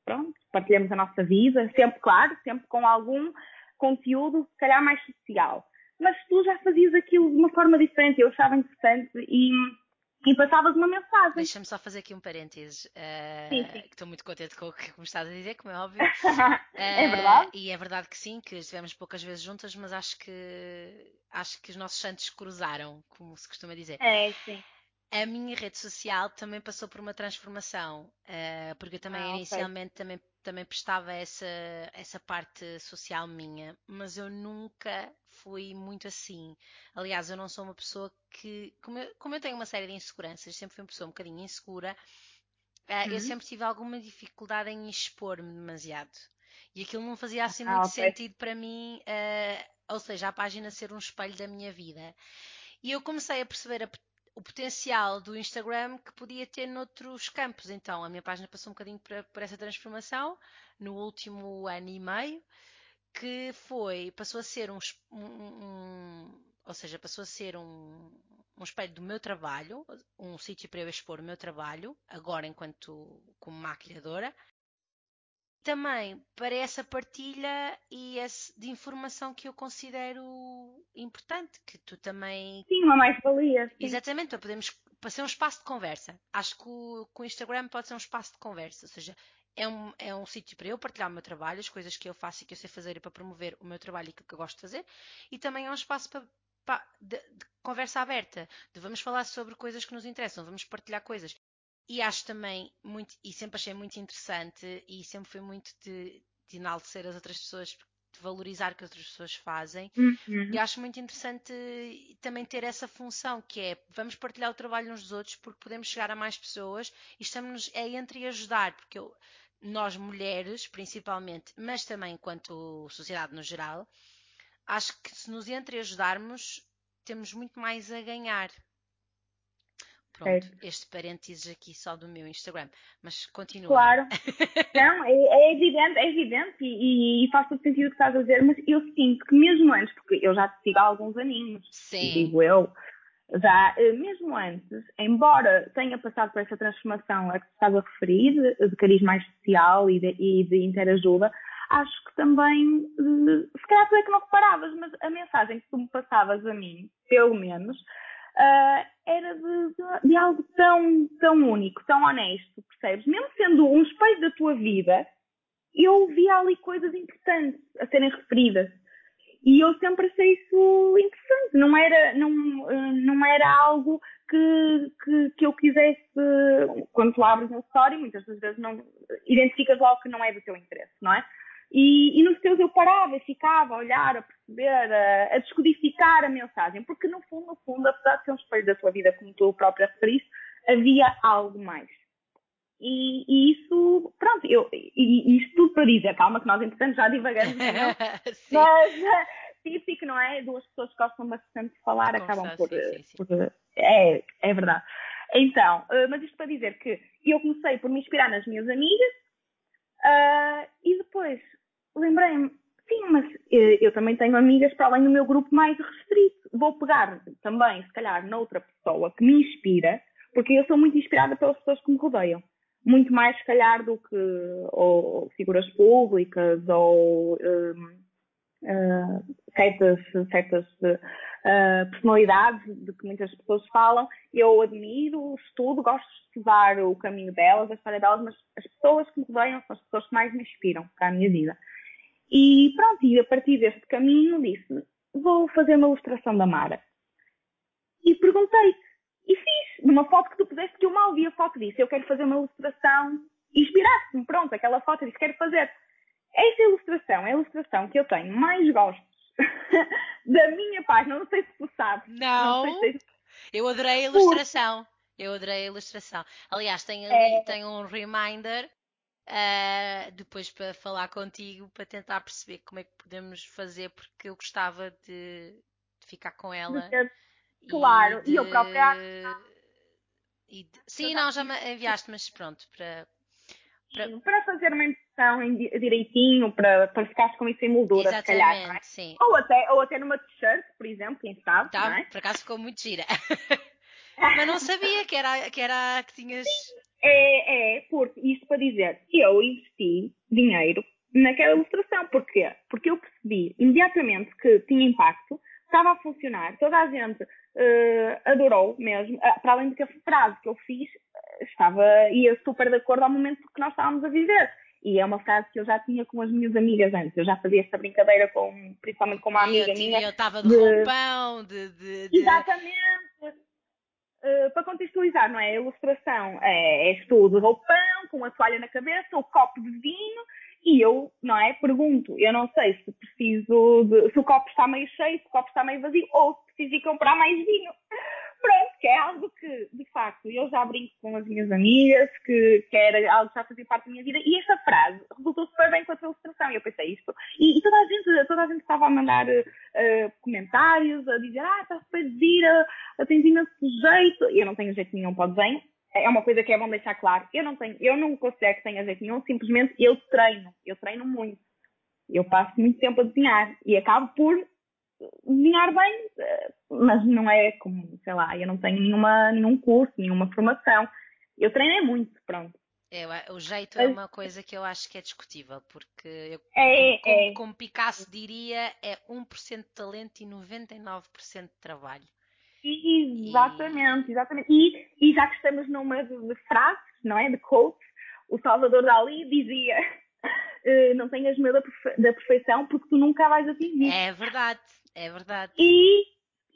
pronto, partilhamos a nossa vida, sempre, claro, sempre com algum conteúdo, se calhar, mais social. Mas tu já fazias aquilo de uma forma diferente, eu achava interessante e, e passavas uma mensagem. Deixa-me só fazer aqui um parênteses. Uh, sim, sim. Estou muito contente com o que me estás a dizer, como é óbvio. é verdade. Uh, e é verdade que sim, que estivemos poucas vezes juntas, mas acho que acho que os nossos santos cruzaram, como se costuma dizer. É, sim. A minha rede social também passou por uma transformação, uh, porque eu também ah, inicialmente okay. também, também prestava essa, essa parte social minha, mas eu nunca fui muito assim. Aliás, eu não sou uma pessoa que, como eu, como eu tenho uma série de inseguranças, sempre fui uma pessoa um bocadinho insegura, uh, uhum. eu sempre tive alguma dificuldade em expor-me demasiado. E aquilo não fazia assim ah, muito okay. sentido para mim, uh, ou seja, a página ser um espelho da minha vida. E eu comecei a perceber a o potencial do Instagram que podia ter noutros campos. Então, a minha página passou um bocadinho por, essa transformação no último ano e meio, que foi, passou a ser um, um, um ou seja, passou a ser um, um espelho do meu trabalho, um sítio para eu expor o meu trabalho, agora enquanto como maquilhadora, também para essa partilha e esse, de informação que eu considero importante, que tu também. Sim, uma mais-valia. Exatamente, para podermos para ser um espaço de conversa. Acho que o, que o Instagram pode ser um espaço de conversa, ou seja, é um, é um sítio para eu partilhar o meu trabalho, as coisas que eu faço e que eu sei fazer e para promover o meu trabalho e aquilo que eu gosto de fazer, e também é um espaço para, para de, de, conversa aberta, de vamos falar sobre coisas que nos interessam, vamos partilhar coisas. E acho também muito, e sempre achei muito interessante, e sempre foi muito de, de enaltecer as outras pessoas, de valorizar o que as outras pessoas fazem. Uhum. E acho muito interessante também ter essa função, que é vamos partilhar o trabalho uns dos outros, porque podemos chegar a mais pessoas e estamos é entre ajudar, porque eu, nós mulheres, principalmente, mas também enquanto sociedade no geral, acho que se nos entre ajudarmos, temos muito mais a ganhar. Pronto, este parênteses aqui só do meu Instagram, mas continua. Claro, não, é, é, evidente, é evidente e, e, faz todo sentido o que estás a dizer, mas eu sinto que mesmo antes, porque eu já te sigo há alguns aninhos, Sim. digo eu, já eh, mesmo antes, embora tenha passado por essa transformação a que estás a referir, de cariz mais social e de, e de interajuda, acho que também, eh, se calhar tu é que não reparavas, mas a mensagem que tu me passavas a mim, pelo menos, uh, era de, de, de, algo tão, tão único, tão honesto, percebes? Mesmo sendo um espelho da tua vida, eu via ali coisas importantes a serem referidas. E eu sempre achei isso interessante. Não era, não, ah, não era algo que, que, que eu quisesse. Quando tu abres uma história, muitas das vezes não identificas logo que não é do teu interesse, não é? E, e, nos teus eu parava e ficava a olhar, a perceber, a, a, descodificar a mensagem, porque no fundo, no fundo, apesar de ser um espelho da tua vida, como tu própria referiste, havia algo mais. E, e isso, pronto, eu, e, isto tudo para dizer, calma que nós entretanto já divagamos, não? É? mas é típico, não é? Duas pessoas que gostam bastante de falar acabam por, sim, sim. por, é, é verdade. Então, eh, mas isto para dizer que eu comecei por me inspirar nas minhas amigas, Uh, e depois lembrei-me, sim, mas eu, eu, também tenho amigas para além do meu grupo mais restrito. Vou pegar também, se calhar, noutra pessoa que me inspira, porque eu sou muito inspirada pelas pessoas que me rodeiam. Muito mais, se calhar, do que ou, figuras públicas ou um, uh, certas, certas uh, personalidades de que muitas pessoas falam. Eu admiro, estudo, gosto de estudar o caminho delas, a história delas, mas as pessoas que me rodeiam são as pessoas que mais me inspiram para a minha vida. E pronto, e a partir deste caminho disse, vou fazer uma ilustração da Mara. E perguntei e fiz, numa foto que tu puseste, que eu mal vi a foto disse, eu quero fazer uma ilustração, inspiraste-me, pronto, aquela foto, disse, quero fazer. Esta ilustração é a ilustração que eu tenho mais gostos da minha página, não sei se tu sabes. Não, não se... eu adorei a ilustração. Eu adorei a ilustração. Aliás, tenho, ali, é... tenho um reminder uh, depois para falar contigo para tentar perceber como é que podemos fazer, porque eu gostava de, de ficar com ela. Claro, e, de... e eu própria. E de... Sim, não, já me enviaste, mas pronto, para. Para, para fazer uma impressão direitinho, para, para ficares com isso em moldura, Exatamente, se calhar. É? Sim. Ou até, ou até numa t-shirt, por exemplo, quem sabe. Tá, é? Por acaso ficou muito gira. Mas não sabia que era que, era, que tinhas. É, é, porque isto para dizer, eu investi dinheiro naquela ilustração. Porquê? Porque eu percebi imediatamente que tinha impacto, estava a funcionar, toda a gente uh, adorou mesmo, uh, para além de que a frase que eu fiz uh, estava, ia super de acordo ao momento que nós estávamos a viver. E é uma frase que eu já tinha com as minhas amigas antes. Eu já fazia esta brincadeira com, principalmente com uma amiga eu, minha. Eu estava de, de roupão, de, de, de... Exatamente. Uh, para contextualizar, não é? A ilustração é, és tu de roupão, com a toalha na cabeça, o copo de vinho e eu, não é? Pergunto, eu não sei se preciso de, se o copo está meio cheio, se o copo está meio vazio, ou se preciso ir comprar mais vinho. Pronto, que é algo que, de facto, eu já brinco com as minhas amigas, que, que era algo que já fazia parte da minha vida, e esta frase resultou super bem com a tua ilustração, e eu pensei isto. E, e toda, a gente, toda a gente estava a mandar uh, comentários, a dizer, ah, está super gira, tens imenso jeito. Eu não tenho jeito nenhum para o desenho, é uma coisa que é bom deixar claro. Eu não tenho, eu não considero que tenha jeito nenhum, simplesmente eu treino. Eu treino muito. Eu passo muito tempo a desenhar e acabo por desenhar bem, eh, mas não é como, sei lá, eu não tenho nenhuma, nenhum curso, nenhuma formação. Eu treinei muito, pronto. É, o jeito é uma coisa que eu acho que é discutível, porque eu, é, como, é. como Picasso diria, é 1% de talento e 99% de trabalho. Exatamente, exatamente. E, e já que estamos numa de, de frases, não é? De quotes, o Salvador Dali dizia uh, não tenhas medo da, perfe da perfeição porque tu nunca vais atingir. É verdade, é verdade. E,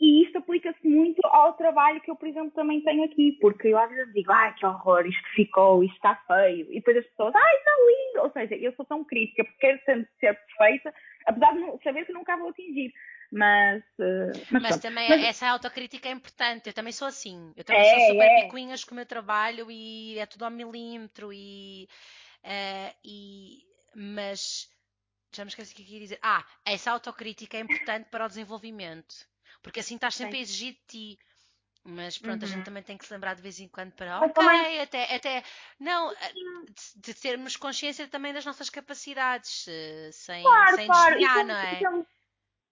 e isto aplica-se muito ao trabalho que eu, por exemplo, também tenho aqui, porque eu às vezes digo, ai que horror, isto ficou, isto está feio, e depois as pessoas, ai está lindo, ou seja, eu sou tão crítica porque quero ser, ser perfeita, apesar de saber que nunca vou atingir. Mas, uh, mas, mas também mas... essa autocrítica é importante. Eu também sou assim. Eu também é, sou super é. picuinhas com o meu trabalho e é tudo ao milímetro e, uh, e mas já me esqueci o que eu queria dizer. Ah, essa autocrítica é importante para o desenvolvimento. Porque assim estás sempre Sim. a exigir de ti. Mas pronto, uhum. a gente uhum. também tem que se lembrar de vez em quando para, ok, também... até, até, não, eh, de, de, termos consciência também das nossas capacidades, sem, claro, sem claro. desviar, não é?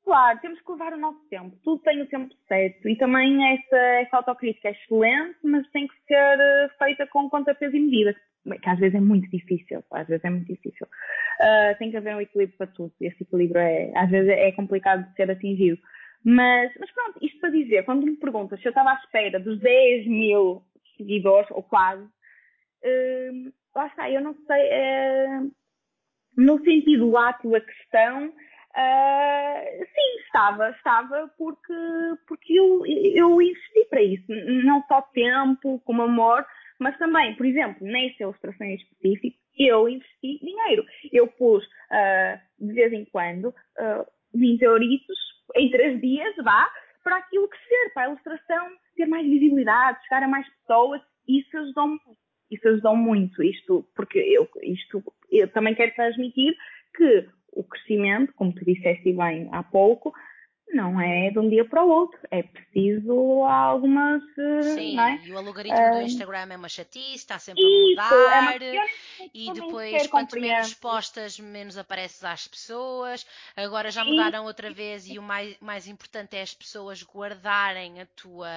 Claro, temos que levar o nosso tempo. Tudo tem o tempo certo. E também essa, essa autocrítica é excelente, mas tem que ser eh, feita com conta, peso e medida. Que às vezes é muito difícil. Às vezes é muito difícil. Uh, tem que haver um equilíbrio para tudo. Esse equilíbrio é, às vezes é complicado de ser atingido. Mas, mas pronto, isto para dizer, quando me perguntas se eu estava à espera dos 10 mil seguidores, ou quase, uh, lá está, eu não sei, uh, no sentido lato da questão, Uh, sim, estava, estava porque, porque eu, eu investi para isso. Não só tempo, como amor, mas também, por exemplo, nessa ilustração em específico, eu investi dinheiro. Eu pus, uh, de vez em quando, uh, 20 euritos em 3 dias, vá, para aquilo crescer, para a ilustração ter mais visibilidade, chegar a mais pessoas. Isso ajudou Isso ajudou muito, isto, porque eu, isto, eu também quero transmitir que o crescimento, como tu disseste bem há pouco, não é de um dia para o outro. É preciso algumas. Eh, Sim, é? e o algoritmo do Instagram é uma chatice, está sempre isso, a mudar. É e depois, quanto menos postas, menos apareces às pessoas. Agora já mudaram outra vez e o mais, mais importante é as pessoas guardarem a tua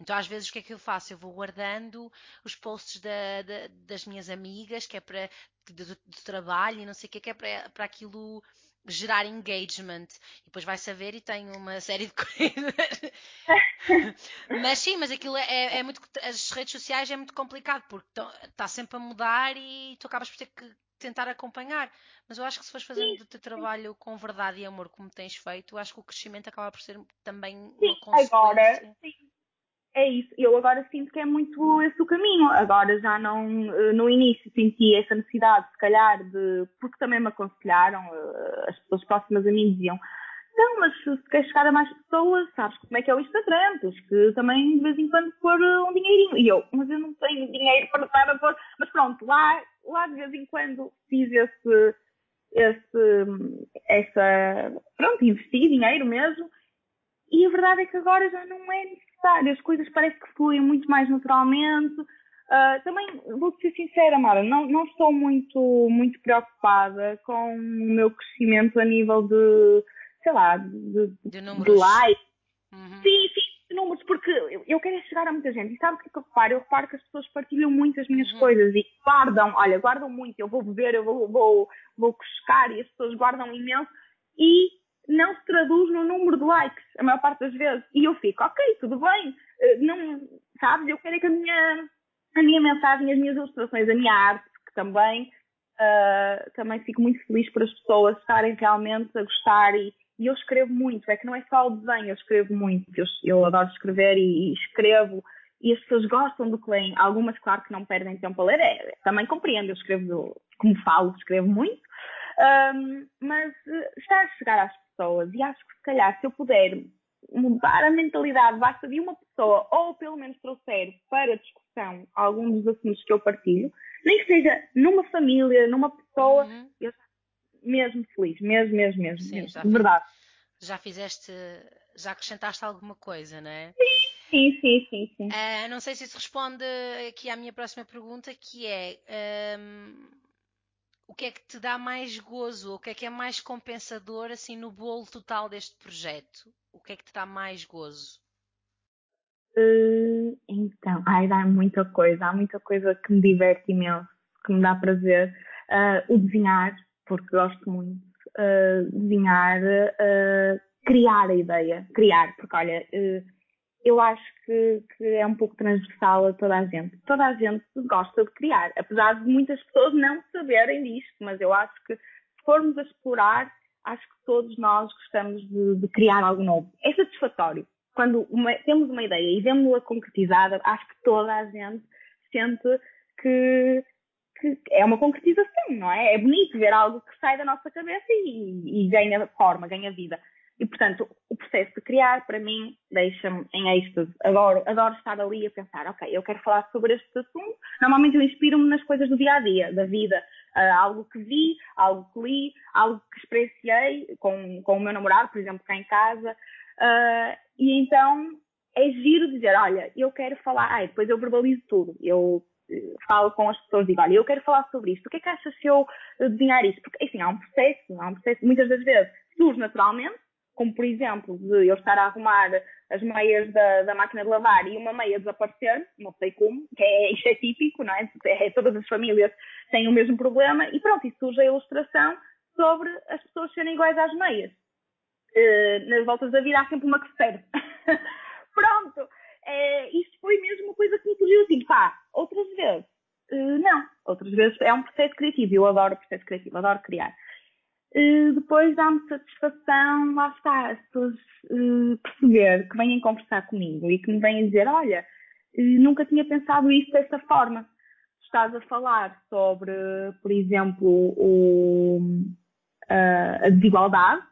então, às vezes, o que é que eu faço? Eu vou guardando os posts da, da, das minhas amigas, que é para do, trabalho e não sei o que, que é para, para aquilo gerar engagement. E depois vai saber e tem uma série de coisas. mas sim, mas aquilo é, é, muito. As redes sociais é muito complicado porque está sempre a mudar e tu acabas por ter que tentar acompanhar. Mas eu acho que se fores fazendo o teu trabalho com verdade e amor como tens feito, acho que o crescimento acaba por ser também uma consequência. Agora, sim é isso. Eu agora sinto que é muito esse o caminho. Agora já não, eh, no início senti essa necessidade, se calhar, de, porque também me aconselharam, eh, as pessoas próximas a mim diziam, não, mas se queres chegar a mais pessoas, sabes como é que é o Instagram, tens que também de vez em quando pôr eh, um dinheirinho. E eu, mas eu não tenho dinheiro para para pôr. Mas pronto, lá, lá de vez em quando fiz esse, esse, essa, pronto, investi dinheiro mesmo. E a verdade é que agora já não é necessário, as coisas parece que fluem muito mais naturalmente. Uh, também, vou ser sincera, Mara, não, não estou muito, muito preocupada com o meu crescimento a nível de, sei lá, de, de, de like. Uhum. Sim, sim, de números, porque eu, eu quero é chegar a muita gente. E sabe o que, é que eu reparo? Eu reparo que as pessoas partilham muito as minhas uhum. coisas e guardam, olha, guardam muito. Eu vou beber, eu vou, vou, vou cuscar e as pessoas guardam imenso. E não se traduz no número de likes, a maior parte das vezes. E eu fico, ok, tudo bem, eh, não, sabes, eu quero é que a minha, a minha mensagem, as minhas ilustrações, a minha arte, que também, uh, também fico muito feliz por as pessoas estarem realmente a gostar. E, e eu escrevo muito, é que não é só o desenho, eu escrevo muito, eu, eu adoro escrever e, e escrevo. E as pessoas gostam do que leem. Algumas, claro, que não perdem tempo a ler, é, também compreendo, eu escrevo, como falo, escrevo muito, um, mas está a chegar às pessoas e acho que se calhar se eu puder mudar a mentalidade, basta de uma pessoa, ou pelo menos trouxer para discussão alguns dos assuntos que eu partilho, nem que seja numa família, numa pessoa, uhum. eu mesmo feliz, mesmo, mesmo, mesmo, Sim, mesmo de verdade. Já fizeste, já acrescentaste alguma coisa, não é? Sim, sim, sim, sim. Uh, não sei se isso responde aqui à minha próxima pergunta, que é um, o que é que te dá mais gozo, o que é que é mais compensador assim no bolo total deste projeto? O que é que te dá mais gozo? Uh, então, ai, dá muita coisa, há muita coisa que me diverte imenso, que me dá prazer. Uh, o desenhar, porque gosto muito. Uh, desenhar, criar a ideia, criar, porque olha, eu acho que, que, é um pouco transversal a toda a gente. Toda a gente gosta de criar, apesar de muitas pessoas não saberem disto, mas eu acho que se formos a explorar, acho que todos nós gostamos de, de criar algo novo. É satisfatório. Quando uma, temos uma ideia e vemos-la concretizada, acho que toda a gente sente que, que, é uma concretização, não é? É bonito ver algo que sai da nossa cabeça e, e ganha forma, ganha vida. E, portanto, o processo de criar, para mim, deixa-me em êxtase. Adoro, adoro estar ali a pensar, ok, eu quero falar sobre este assunto. Normalmente eu inspiro-me nas coisas do dia a dia, da vida. Uh, algo que vi, algo que li, algo que experienciei com, com o meu namorado, por exemplo, cá em casa. Uh, e então é giro dizer, olha, eu quero falar, ai, depois eu verbalizo tudo. Eu eh, falo com as pessoas e digo, olha, eu quero falar sobre isto, o que é que achas se eu desenhar isto? Porque, assim, há um processo, há um processo, muitas das vezes surge naturalmente, como por exemplo, de eu estar a arrumar as meias da, da máquina de lavar e uma meia desaparecer, não sei como, que é, isto é típico, não é? é? Todas as famílias têm o mesmo problema e pronto, e surge a ilustração sobre as pessoas serem iguais às meias. Uh, nas voltas da vida há sempre uma que se perde. pronto, uh, isto foi mesmo uma coisa que me surgiu assim, pá, outras vezes, uh, não, outras vezes é um processo criativo, eu adoro o processo criativo, adoro criar depois dá-me satisfação, lá está, as pessoas uh, perceber que vêm conversar comigo e que me vêm dizer, olha, uh, nunca tinha pensado isso dessa forma. Estás a falar sobre, por exemplo, o, a desigualdade,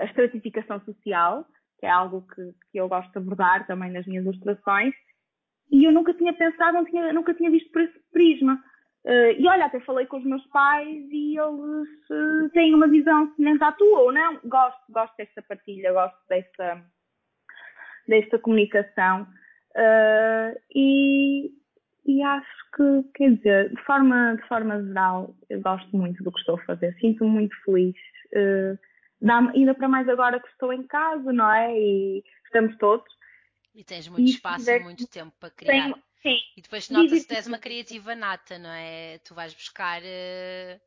a estratificação social, que é algo que, que eu gosto de abordar também nas minhas ilustrações, e eu nunca tinha pensado, não tinha, nunca tinha visto por esse prisma. Uh, e olha, até falei com os meus pais e eles uh, têm uma visão semelhante à tua ou não. Gosto, gosto desta partilha, gosto desta, desta comunicação. Uh, e, e acho que, quer dizer, de forma, de forma geral, eu gosto muito do que estou a fazer. Sinto-me muito feliz. ainda para mais agora que estou em casa, não é? E estamos todos. E tens muito e espaço e muito tempo para criar. Tenho, Sim. E depois nota-se que tens uma criativa nata, não é? Tu vais buscar uh,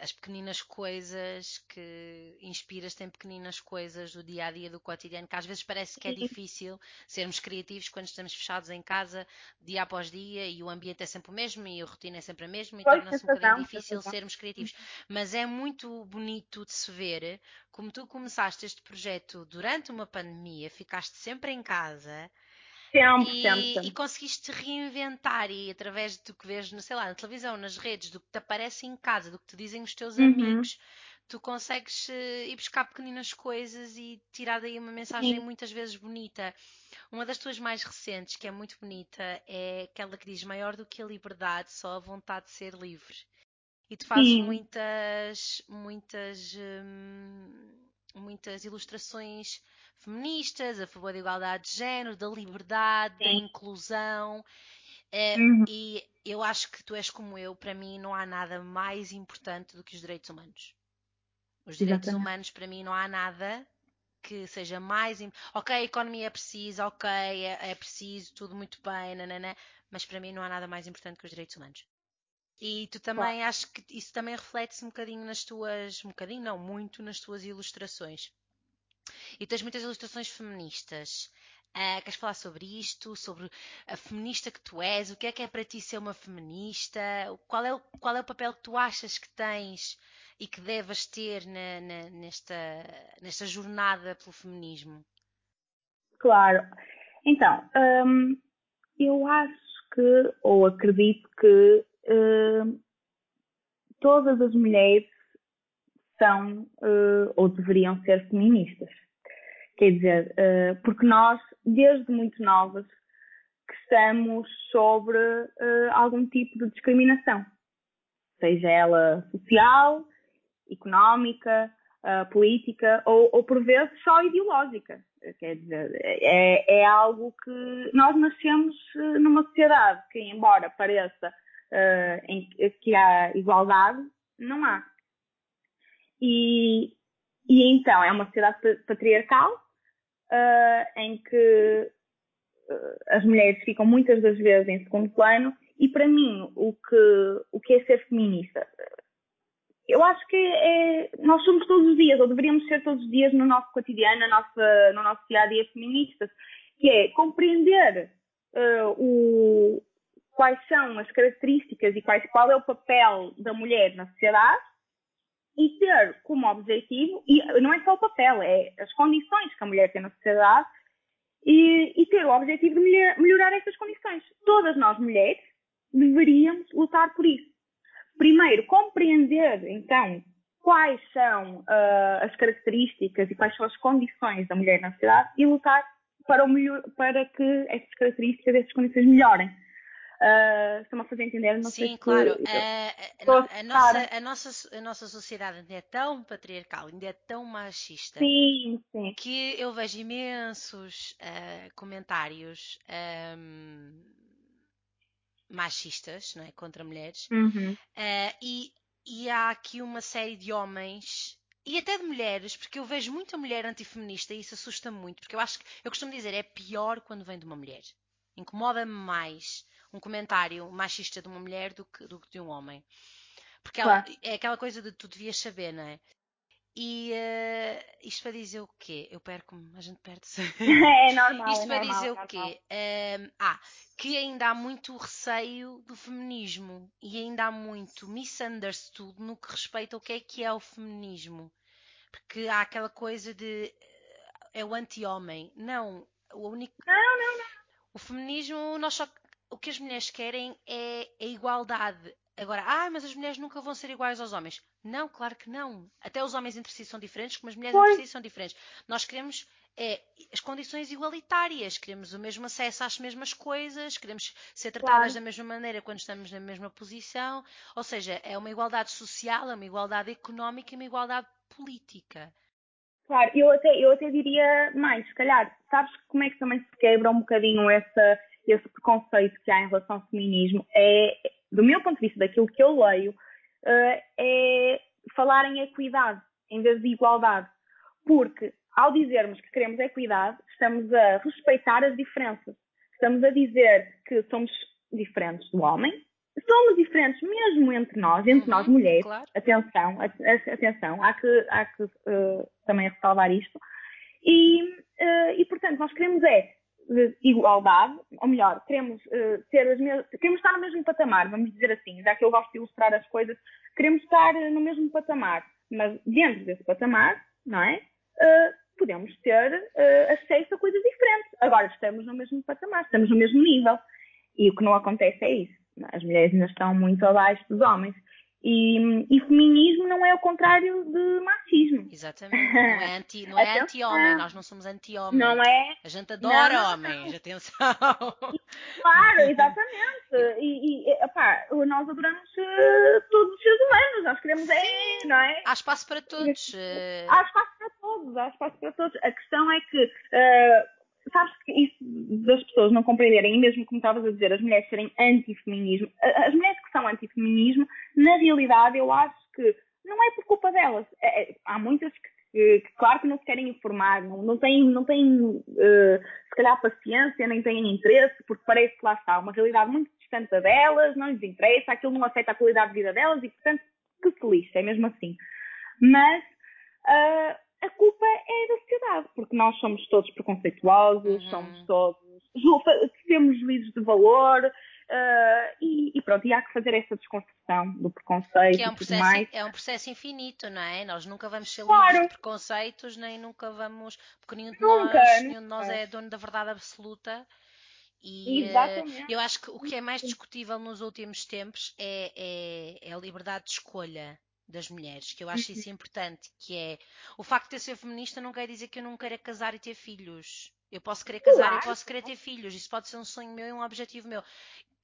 as pequeninas coisas que inspiras-te em pequeninas coisas do dia a dia, do cotidiano, que às vezes parece que é difícil sermos criativos quando estamos fechados em casa dia após dia e o ambiente é sempre o mesmo e a rotina é sempre a mesma e torna-se um bocadinho difícil sermos criativos. Mas é muito bonito de se ver como tu começaste este projeto durante uma pandemia, ficaste sempre em casa Sempre, e, sempre, sempre. E conseguiste reinventar e através do que vês, sei lá, na televisão, nas redes, do que te aparece em casa, do que te dizem os teus uhum. amigos, tu consegues uh, ir buscar pequeninas coisas e tirar daí uma mensagem Sim. muitas vezes bonita. Uma das tuas mais recentes, que é muito bonita, é aquela que diz maior do que a liberdade, só a vontade de ser livre. E tu fazes Sim. muitas, muitas, hum, muitas ilustrações feministas, a favor da igualdade de género, da liberdade, Sim. da inclusão. É, uhum. E eu acho que tu és como eu, para mim não há nada mais importante do que os direitos humanos. Os direitos Exatamente. humanos, para mim, não há nada que seja mais. Ok, a economia é precisa, ok, é, é preciso, tudo muito bem, nanana, mas para mim não há nada mais importante que os direitos humanos. E tu também claro. acho que isso também reflete-se um bocadinho nas tuas, um bocadinho não, muito nas tuas ilustrações. E tens muitas ilustrações feministas. Uh, queres falar sobre isto? Sobre a feminista que tu és? O que é que é para ti ser uma feminista? Qual é o, qual é o papel que tu achas que tens e que devas ter na, na, nesta, nesta jornada pelo feminismo? Claro. Então, hum, eu acho que, ou acredito que hum, todas as mulheres são uh, ou deveriam ser feministas. Quer dizer, uh, porque nós, desde muito novas, que estamos sobre uh, algum tipo de discriminação, seja ela social, económica, política ou, ou, por vezes só ideológica. Quer dizer, é, é algo que nós nascemos numa sociedade que, embora pareça em, que há igualdade, não há. E, e então é uma sociedade patriarcal uh, em que uh, as mulheres ficam muitas das vezes em segundo plano e para mim o que, o que é ser feminista? Eu acho que é, nós somos todos os dias, ou deveríamos ser todos os dias no nosso cotidiano, na nossa, no nosso dia a dia feministas, que é compreender uh, o, quais são as características e quais, qual é o papel da mulher na sociedade e ter como objetivo, e não é só o papel, é as condições que a mulher tem na sociedade e, e ter o objetivo de melhor, melhorar essas condições. Todas nós mulheres deveríamos lutar por isso. Primeiro, compreender então quais são uh, as características e quais são as condições da mulher na sociedade e lutar para, melhor, para que essas características, essas condições melhorem. Uh, Estão-me a fazer entender? Não Sim, claro. Que, uh, a, a, nossa, a, nossa, a nossa sociedade ainda é tão patriarcal, ainda é tão machista sim, sim. que eu vejo imensos uh, comentários um, machistas não é? contra mulheres uhum. e, e há aqui uma série de homens e até de mulheres, porque eu vejo muita mulher antifeminista e isso assusta muito, porque eu acho que, eu costumo dizer, é pior quando vem de uma mulher. Incomoda-me mais um comentário machista de uma mulher do que, do que de um homem. Porque ela, claro. é aquela coisa de tu devias saber, não é? E uh, isto para dizer o quê? Eu perco-me, a gente perde-se. É normal. isto é para normal, dizer o quê? Uh, ah, que ainda há muito receio do feminismo e ainda há muito misunderstood no que respeita ao que é que é o feminismo. Porque há aquela coisa de é o anti-homem. Não, o único. Não, não, não. O feminismo, nós só o que as mulheres querem é a igualdade. Agora, ah, mas as mulheres nunca vão ser iguais aos homens. Não, claro que não. Até os homens entre si são diferentes, como as mulheres pois. entre si são diferentes. Nós queremos é, as condições igualitárias, queremos o mesmo acesso às mesmas coisas, queremos ser tratadas claro. da mesma maneira quando estamos na mesma posição. Ou seja, é uma igualdade social, é uma igualdade económica e uma igualdade política. Claro, eu até, eu até diria mais, se calhar, sabes como é que também se quebra um bocadinho essa esse preconceito que há em relação ao feminismo é, do meu ponto de vista, daquilo que eu leio, uh, é falar em equidade em vez de igualdade. Porque ao dizermos que queremos equidade, estamos a respeitar as diferenças. Estamos a dizer que somos diferentes do homem, somos diferentes mesmo entre nós, entre uhum, nós mulheres. Claro. Atenção, atenção, há que, há que uh, também ressalvar isto. E, uh, e, portanto, nós queremos é de igualdade, ou melhor, queremos, uh, ter as mesmas, queremos estar no mesmo patamar, vamos dizer assim, já que eu gosto de ilustrar as coisas, queremos estar no mesmo patamar, mas dentro desse patamar, não é? Uh, podemos ter uh, acesso a coisas diferentes. Agora estamos no mesmo patamar, estamos no mesmo nível. E o que não acontece é isso. As mulheres ainda estão muito abaixo dos homens. E, e, feminismo não é o contrário de machismo. Exatamente. Não é anti-homem. Não é anti nós não somos anti-homem. Não é. A gente adora não, homens, não. atenção. Claro, exatamente. E, e opá, nós adoramos uh, todos os seres humanos. Nós queremos é, não é? Há espaço para todos. Eh. Há espaço para todos, há espaço para todos. A questão é que. Uh, sabes que isso das pessoas não compreenderem, e mesmo como estavas a dizer, as mulheres serem anti-feminismo, as mulheres que são anti-feminismo, na realidade eu acho que não é por culpa delas. É, é, há muitas que que, que, claro que não se querem informar, não, não têm, não têm uh, se calhar paciência, nem têm interesse, porque parece que lá está uma realidade muito distante delas, não lhes interessa, aquilo não afeta a qualidade de vida delas e, portanto, que se lixa, é mesmo assim. Mas uh, a culpa é da sociedade, porque nós somos todos preconceituosos, uhum. somos todos, temos juízos de valor, Uh, e, e, pronto, e há que fazer essa desconstrução do preconceito. Que é um, processo, é um processo infinito, não é? Nós nunca vamos ser claro. livres de preconceitos, nem nunca vamos. Porque nenhum de, nunca, nós, nenhum de nós é dono da verdade absoluta. E uh, eu acho que o que é mais discutível nos últimos tempos é, é, é a liberdade de escolha das mulheres, que eu acho isso uhum. importante, que é o facto de eu ser feminista não quer dizer que eu não queira casar e ter filhos. Eu posso querer casar claro. e posso querer ter filhos. Isso pode ser um sonho meu e um objetivo meu.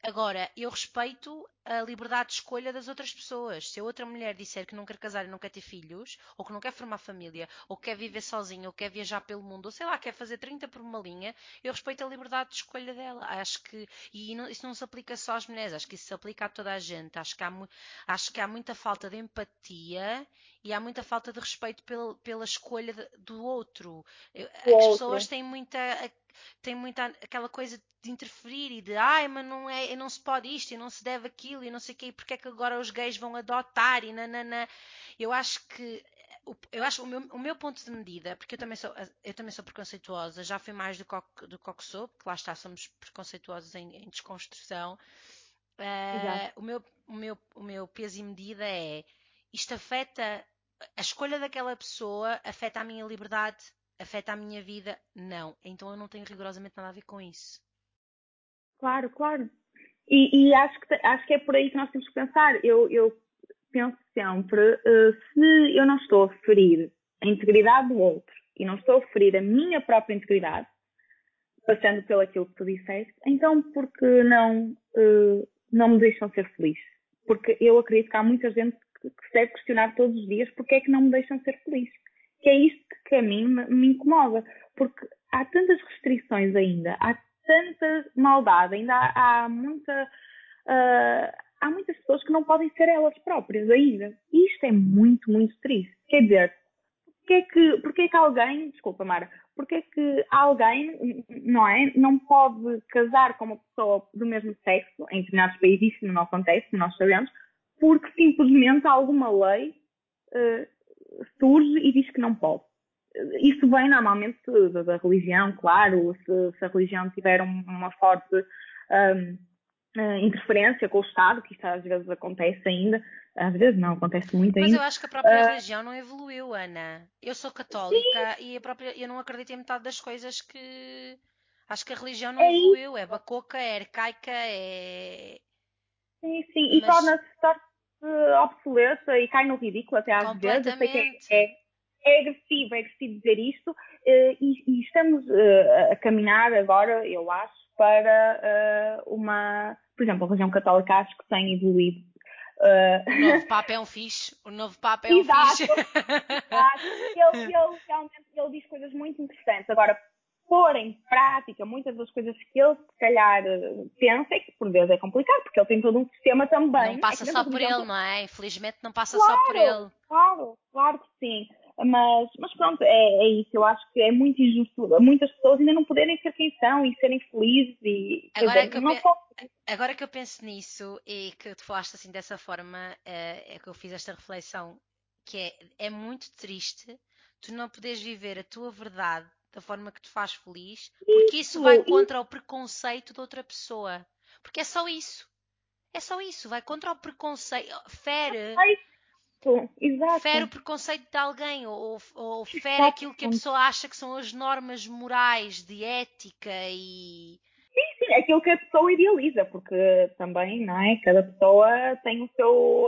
Agora, eu respeito a liberdade de escolha das outras pessoas. Se a outra mulher disser que não quer casar e não quer ter filhos, ou que não quer formar família, ou que quer viver sozinha, ou quer viajar pelo mundo, ou sei lá, quer fazer 30 por uma linha, eu respeito a liberdade de escolha dela. Acho que, e isso não se aplica só às mulheres, acho que isso se aplica a toda a gente. Acho que há, acho que há muita falta de empatia e há muita falta de respeito pela, pela escolha de, do outro. As pessoas têm muita tem muita aquela coisa de interferir e de ai, mas não é, não se pode isto e não se deve aquilo e não sei o quê, e porque é que agora os gays vão adotar e nanana. Eu acho que eu acho o meu, o meu ponto de medida, porque eu também sou, eu também sou preconceituosa, já fui mais do que, do que sou, porque lá está, somos preconceituosos em, em desconstrução. Uh, o, meu, o, meu, o meu peso e medida é isto afeta a escolha daquela pessoa afeta a minha liberdade afeta a minha vida? Não. Então eu não tenho rigorosamente nada a ver com isso. Claro, claro. E, e acho, que, acho que é por aí que nós temos que pensar. Eu, eu penso sempre, uh, se eu não estou a ferir a integridade do outro e não estou a ferir a minha própria integridade, passando pelo aquilo que tu disseste, então por que não, uh, não me deixam ser feliz? Porque eu acredito que há muita gente que, se deve questionar todos os dias porque é que não me deixam ser feliz que é isto que a mim me, me incomoda, porque há tantas restrições ainda, há tanta maldade, ainda há, há muita. Uh, há muitas pessoas que não podem ser elas próprias ainda. E isto é muito, muito triste. Quer dizer, porque é que, porque é que alguém, desculpa Mara, porque é que alguém, não é, não pode casar com uma pessoa do mesmo sexo, em determinados países isso não acontece, nós sabemos, porque simplesmente alguma lei uh, surge e diz que não pode. Isso vem normalmente da, da religião, claro, se, se, a religião tiver uma forte um, eh, interferência com o Estado, que isso às vezes acontece ainda, às vezes não, acontece muito ainda. Mas eu acho que a própria uh, religião não evoluiu, Ana. Eu sou católica sim. e a própria, eu não acredito em metade das coisas que. Acho que a religião não é evoluiu, isso. é bacoca, é arcaica, é. Sim, sim, Mas... e torna-se obsoleta e cai no ridículo até às vezes. Eu sei que é, é, é agressivo, é agressivo dizer isto eh, e, e estamos eh, a caminhar agora, eu acho, para eh, uma, por exemplo, a religião católica acho que tem evoluído. O novo Papa é um fixe. O novo Papa é um exato, fixe. Exato. Ele, ele, realmente ele diz coisas muito interessantes. Agora, pôr em prática muitas das coisas que ele se calhar pensa, e que por vezes é complicado, porque ele tem todo um sistema também. Não passa é só por ele, não é? Infelizmente não passa claro, só por ele. Claro, claro que sim. Mas, mas pronto, é, é, isso. Eu acho que é muito injusto muitas pessoas ainda não poderem ser quem são e serem felizes e agora, dizer, que não só... agora que eu penso nisso e que tu falaste assim dessa forma, é, é que eu fiz esta reflexão, que é, é muito triste tu não poderes viver a tua verdade da forma que te faz feliz, porque isso, isso vai contra o preconceito de outra pessoa. Porque é só isso. É só isso, vai contra o preconceito, fere. Exato. Fere o preconceito de alguém, ou, ou fere aquilo que a pessoa acha que são as normas morais de ética e. Sim, sim, aquilo que a pessoa idealiza, porque também, não é? Cada pessoa tem o seu,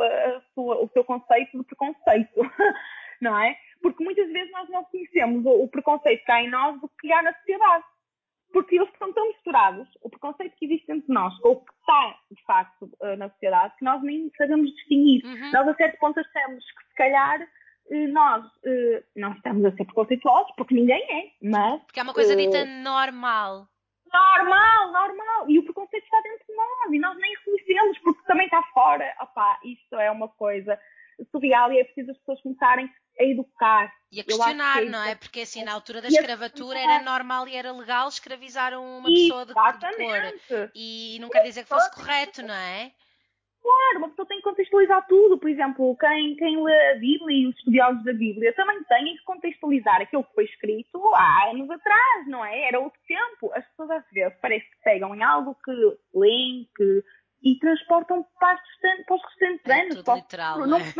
sua, o seu conceito de preconceito, não é? Porque muitas vezes nós não conhecemos o, o preconceito que há em nós do que há na sociedade. Porque eles estão tão misturados, o preconceito que existe entre nós, ou que está, de facto, eh, na sociedade, que nós nem sabemos distinguir. Uhum. Nós, a certo ponto, achamos que, se calhar, eh, nós eh, não estamos a ser preconceituosos, porque ninguém é, mas... Porque é uma coisa dita normal. Normal, normal. E o preconceito está dentro de nós, e nós nem reconhecemos, porque também está fora. Opá, isto é uma coisa surreal e é preciso as pessoas começarem a educar. E a questionar, é não é? Porque assim, na altura da escravatura era normal e era legal escravizar uma pessoa de, de cor. E não quer dizer que fosse correto, não é? Claro, uma pessoa tem que contextualizar tudo. Por exemplo, quem, quem lê a Bíblia e os estudiosos da Bíblia também têm que contextualizar aquilo que foi escrito há anos atrás, não é? Era outro tempo. As pessoas às vezes parece que pegam em algo que leem que, e transportam para, para os restantes é anos. Tudo literal, não, não, é?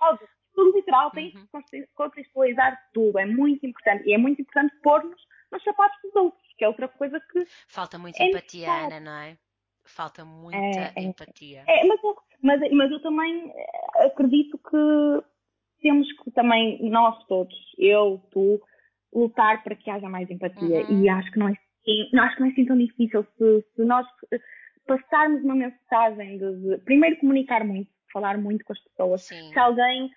não tudo literal, tem uhum. que contextualizar tudo. É muito importante. E é muito importante pôr-nos nos sapatos dos outros, que é outra coisa que. Falta muita é empatia, Ana, não é? Falta muita é, é, empatia. É, mas, mas, mas eu também eh, acredito que temos que também, nós todos, eu, tu, lutar para que haja mais empatia. Uhum. E acho que não é assim, acho que não é assim tão difícil se, se nós eh, passarmos uma mensagem de, de, primeiro comunicar muito, falar muito com as pessoas. Sim. Se alguém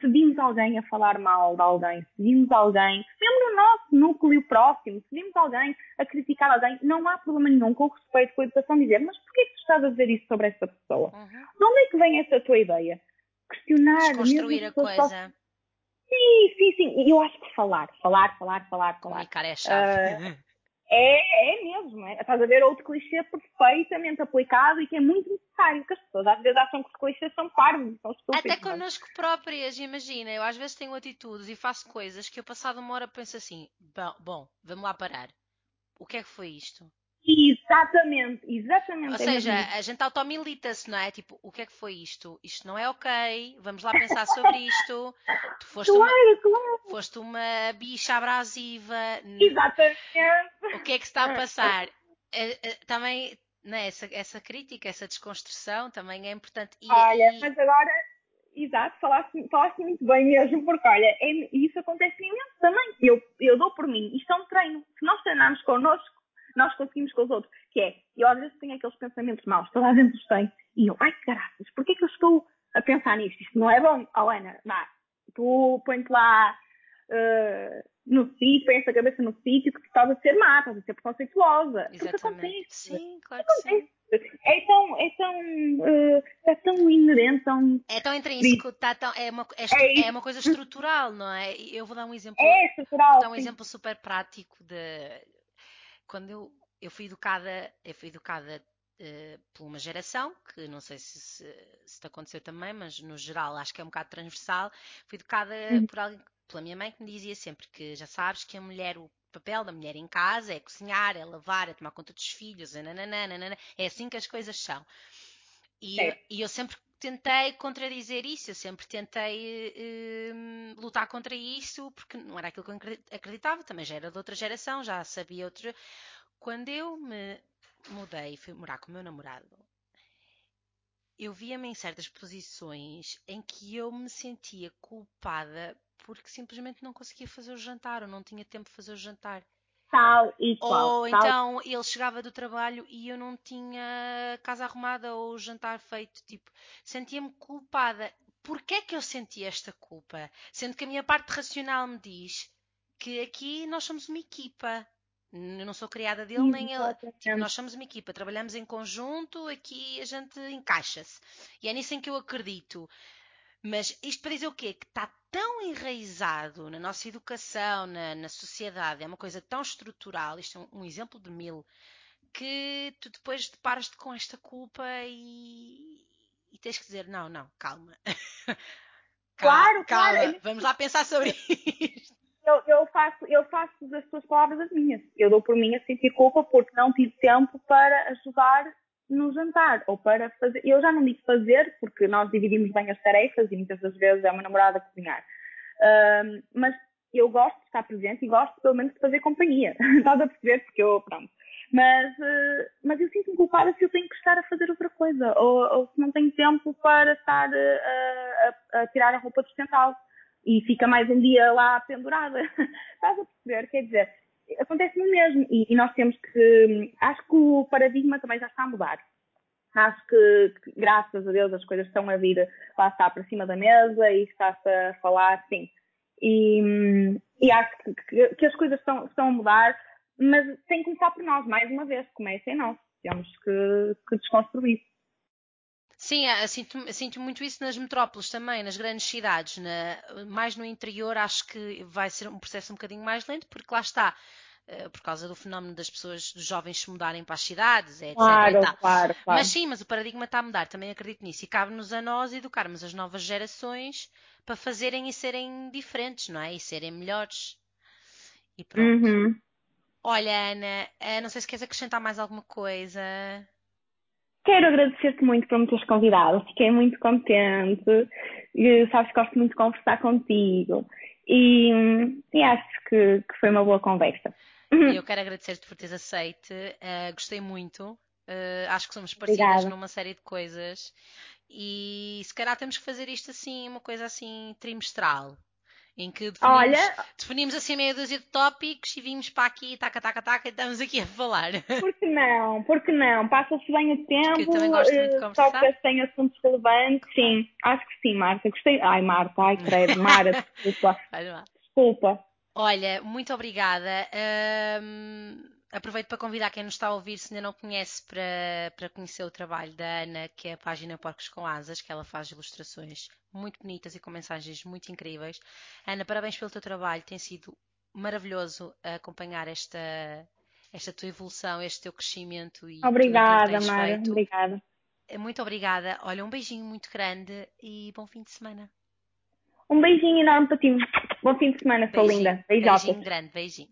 se vimos alguém a falar mal de alguém, se vimos alguém, mesmo no nosso núcleo próximo, se vimos alguém a criticar alguém, não há problema nenhum com o respeito, com a educação, dizer, mas porquê que tu estás a dizer isso sobre essa pessoa? Uhum. De onde é que vem essa tua ideia? Questionar. Desconstruir a coisa. Sim, sim, sim. E eu acho que falar, falar, falar, falar, falar. Comunicar é a chave. Uh, É, é mesmo, é. Estás a ver outro clichê perfeitamente aplicado e que é muito necessário, que as pessoas às vezes acham que os clichês são parvos, são estúpidos. Até connosco próprias, imagina, eu às vezes tenho atitudes e faço coisas que eu passado uma hora penso assim, bom, bom vamos lá parar. O que é que foi isto? Exatamente, exatamente. Ou é seja, a gente automilita-se, não é? Tipo, o que é que foi isto? Isto não é ok, vamos lá pensar sobre isto. Tu foste, claro, uma, claro. foste uma bicha abrasiva. Exatamente. O que é que se está a passar? Eh, eh, também, não é? essa, essa crítica, essa desconstrução também é importante. E, olha, e... mas agora, exato, falaste, falaste muito bem mesmo, porque olha, é, isso acontece imenso também. Eu, eu dou por mim, isto é um treino. Se nós treinarmos connosco, nós conseguimos com os outros. Que é, eu às vezes tenho aqueles pensamentos maus, toda a gente os tem, e eu, ai caraças, porquê que eu estou a pensar nisto? Isto não é bom. Oh Ana, vá, tu põe-te lá uh, no sítio, põe essa cabeça no sítio que tu estás a ser má, estás a ser preconceituosa. Exatamente. Sim, claro que sim. É tão, é tão, uh, é tão inerente, tão... É tão intrínseco, tá tão, é, uma, é, é, é, uma coisa estrutural, não é? Eu vou dar um exemplo. É estrutural. Dar um sim. exemplo super prático de, quando eu, eu fui educada, eu fui educada uh, por uma geração, que não sei se, se, se te aconteceu também, mas no geral acho que é um bocado transversal, fui educada uhum. por alguém, pela minha mãe que me dizia sempre que já sabes que a mulher, o papel da mulher em casa é cozinhar, é lavar, é tomar conta dos filhos, é, nananana, é assim que as coisas são. E, é. e eu sempre tentei contradizer isso, eu sempre tentei uh, lutar contra isso, porque não era aquilo que eu acreditava, também já era de outra geração, já sabia outra. Quando eu me mudei e fui morar com o meu namorado, eu via-me em certas posições em que eu me sentia culpada porque simplesmente não conseguia fazer o jantar ou não tinha tempo de fazer o jantar. Tal e qual. Ou então ele chegava do trabalho e eu não tinha casa arrumada ou jantar feito. Tipo, sentia-me culpada. Porquê é que eu sentia esta culpa? Sendo que a minha parte racional me diz que aqui nós somos uma equipa. Eu não sou criada dele, nem ele. Tipo, nós somos uma equipa, trabalhamos em conjunto, aqui a gente encaixa-se. E é nisso em que eu acredito. Mas isto para dizer o quê? Que está tão enraizado na nossa educação, na, na, sociedade, é uma coisa tão estrutural, isto é um, um exemplo de mil, que tu depois deparas-te com esta culpa e, e, tens que dizer, não, não, calma. calma, claro, calma, claro. vamos lá pensar sobre isto. Eu, eu, faço, eu faço das tuas palavras as minhas. Eu dou por mim a sentir culpa porque não tive tempo para ajudar no jantar ou para fazer. Eu já não digo fazer, porque nós dividimos bem as tarefas e muitas das vezes é uma namorada a cozinhar. Um, mas eu gosto de estar presente e gosto pelo menos de fazer companhia. Estás a perceber? Porque eu, pronto. Mas, uh, mas eu sinto-me culpada se eu tenho que estar a fazer outra coisa ou, ou se não tenho tempo para estar uh, a, a, tirar a roupa do central e fica mais um dia lá pendurada. Estás a perceber? Quer dizer, acontece no mesmo. E, e, nós temos que. Acho que o paradigma também já está a mudar. Acho que, que graças a Deus, as coisas estão a vir lá está para cima da mesa e está-se a falar, sim. E, e acho que, que, as coisas estão, estão a mudar, mas tem que começar por nós, mais uma vez. Comecem nós. Temos que, que desconstruir. Sim, é, sinto, sinto muito isso nas metrópoles também, nas grandes cidades. Na, mais no interior acho que vai ser um processo um bocadinho mais lento, porque lá está, uh, por causa do fenómeno das pessoas, dos jovens se mudarem para as cidades, etc. Claro, claro, claro. Mas sim, mas o paradigma está a mudar, também acredito nisso. E cabe-nos a nós educarmos as novas gerações para fazerem e serem diferentes, não é? E serem melhores. E pronto. Uhum. Olha, Ana, uh, não sei se queres acrescentar mais alguma coisa. Quero agradecer-te muito por me teres convidado. Fiquei muito contente. E, sabes que gosto muito de conversar contigo. E, e acho que, que, foi uma boa conversa. Eu quero agradecer-te por teres aceito. Uh, gostei muito. Uh, acho que somos parecidas Obrigada. numa série de coisas. E se calhar temos que fazer isto assim, uma coisa assim trimestral em que definimos, Olha, definimos assim meia dúzia de tópicos e vimos para aqui, taca, taca, taca, e estamos aqui a falar. Por que não? Por que não? Passa-se bem o tempo, Porque eu também gosto muito de eh, conversar. assuntos relevantes, sim, acho que sim, Marta, gostei. Ai, Marta, ai, credo, Mara, desculpa. Desculpa. Olha, muito obrigada. Um Aproveito para convidar quem nos está a ouvir, se ainda não conhece, para, para conhecer o trabalho da Ana, que é a página Porcos com Asas, que ela faz ilustrações muito bonitas e com mensagens muito incríveis. Ana, parabéns pelo teu trabalho, tem sido maravilhoso acompanhar esta, esta tua evolução, este teu crescimento e Obrigada, Mara, obrigada. Muito obrigada. Olha, um beijinho muito grande e bom fim de semana. Um beijinho enorme para ti. Bom fim de semana, sua linda. Beijinho grande, beijinho.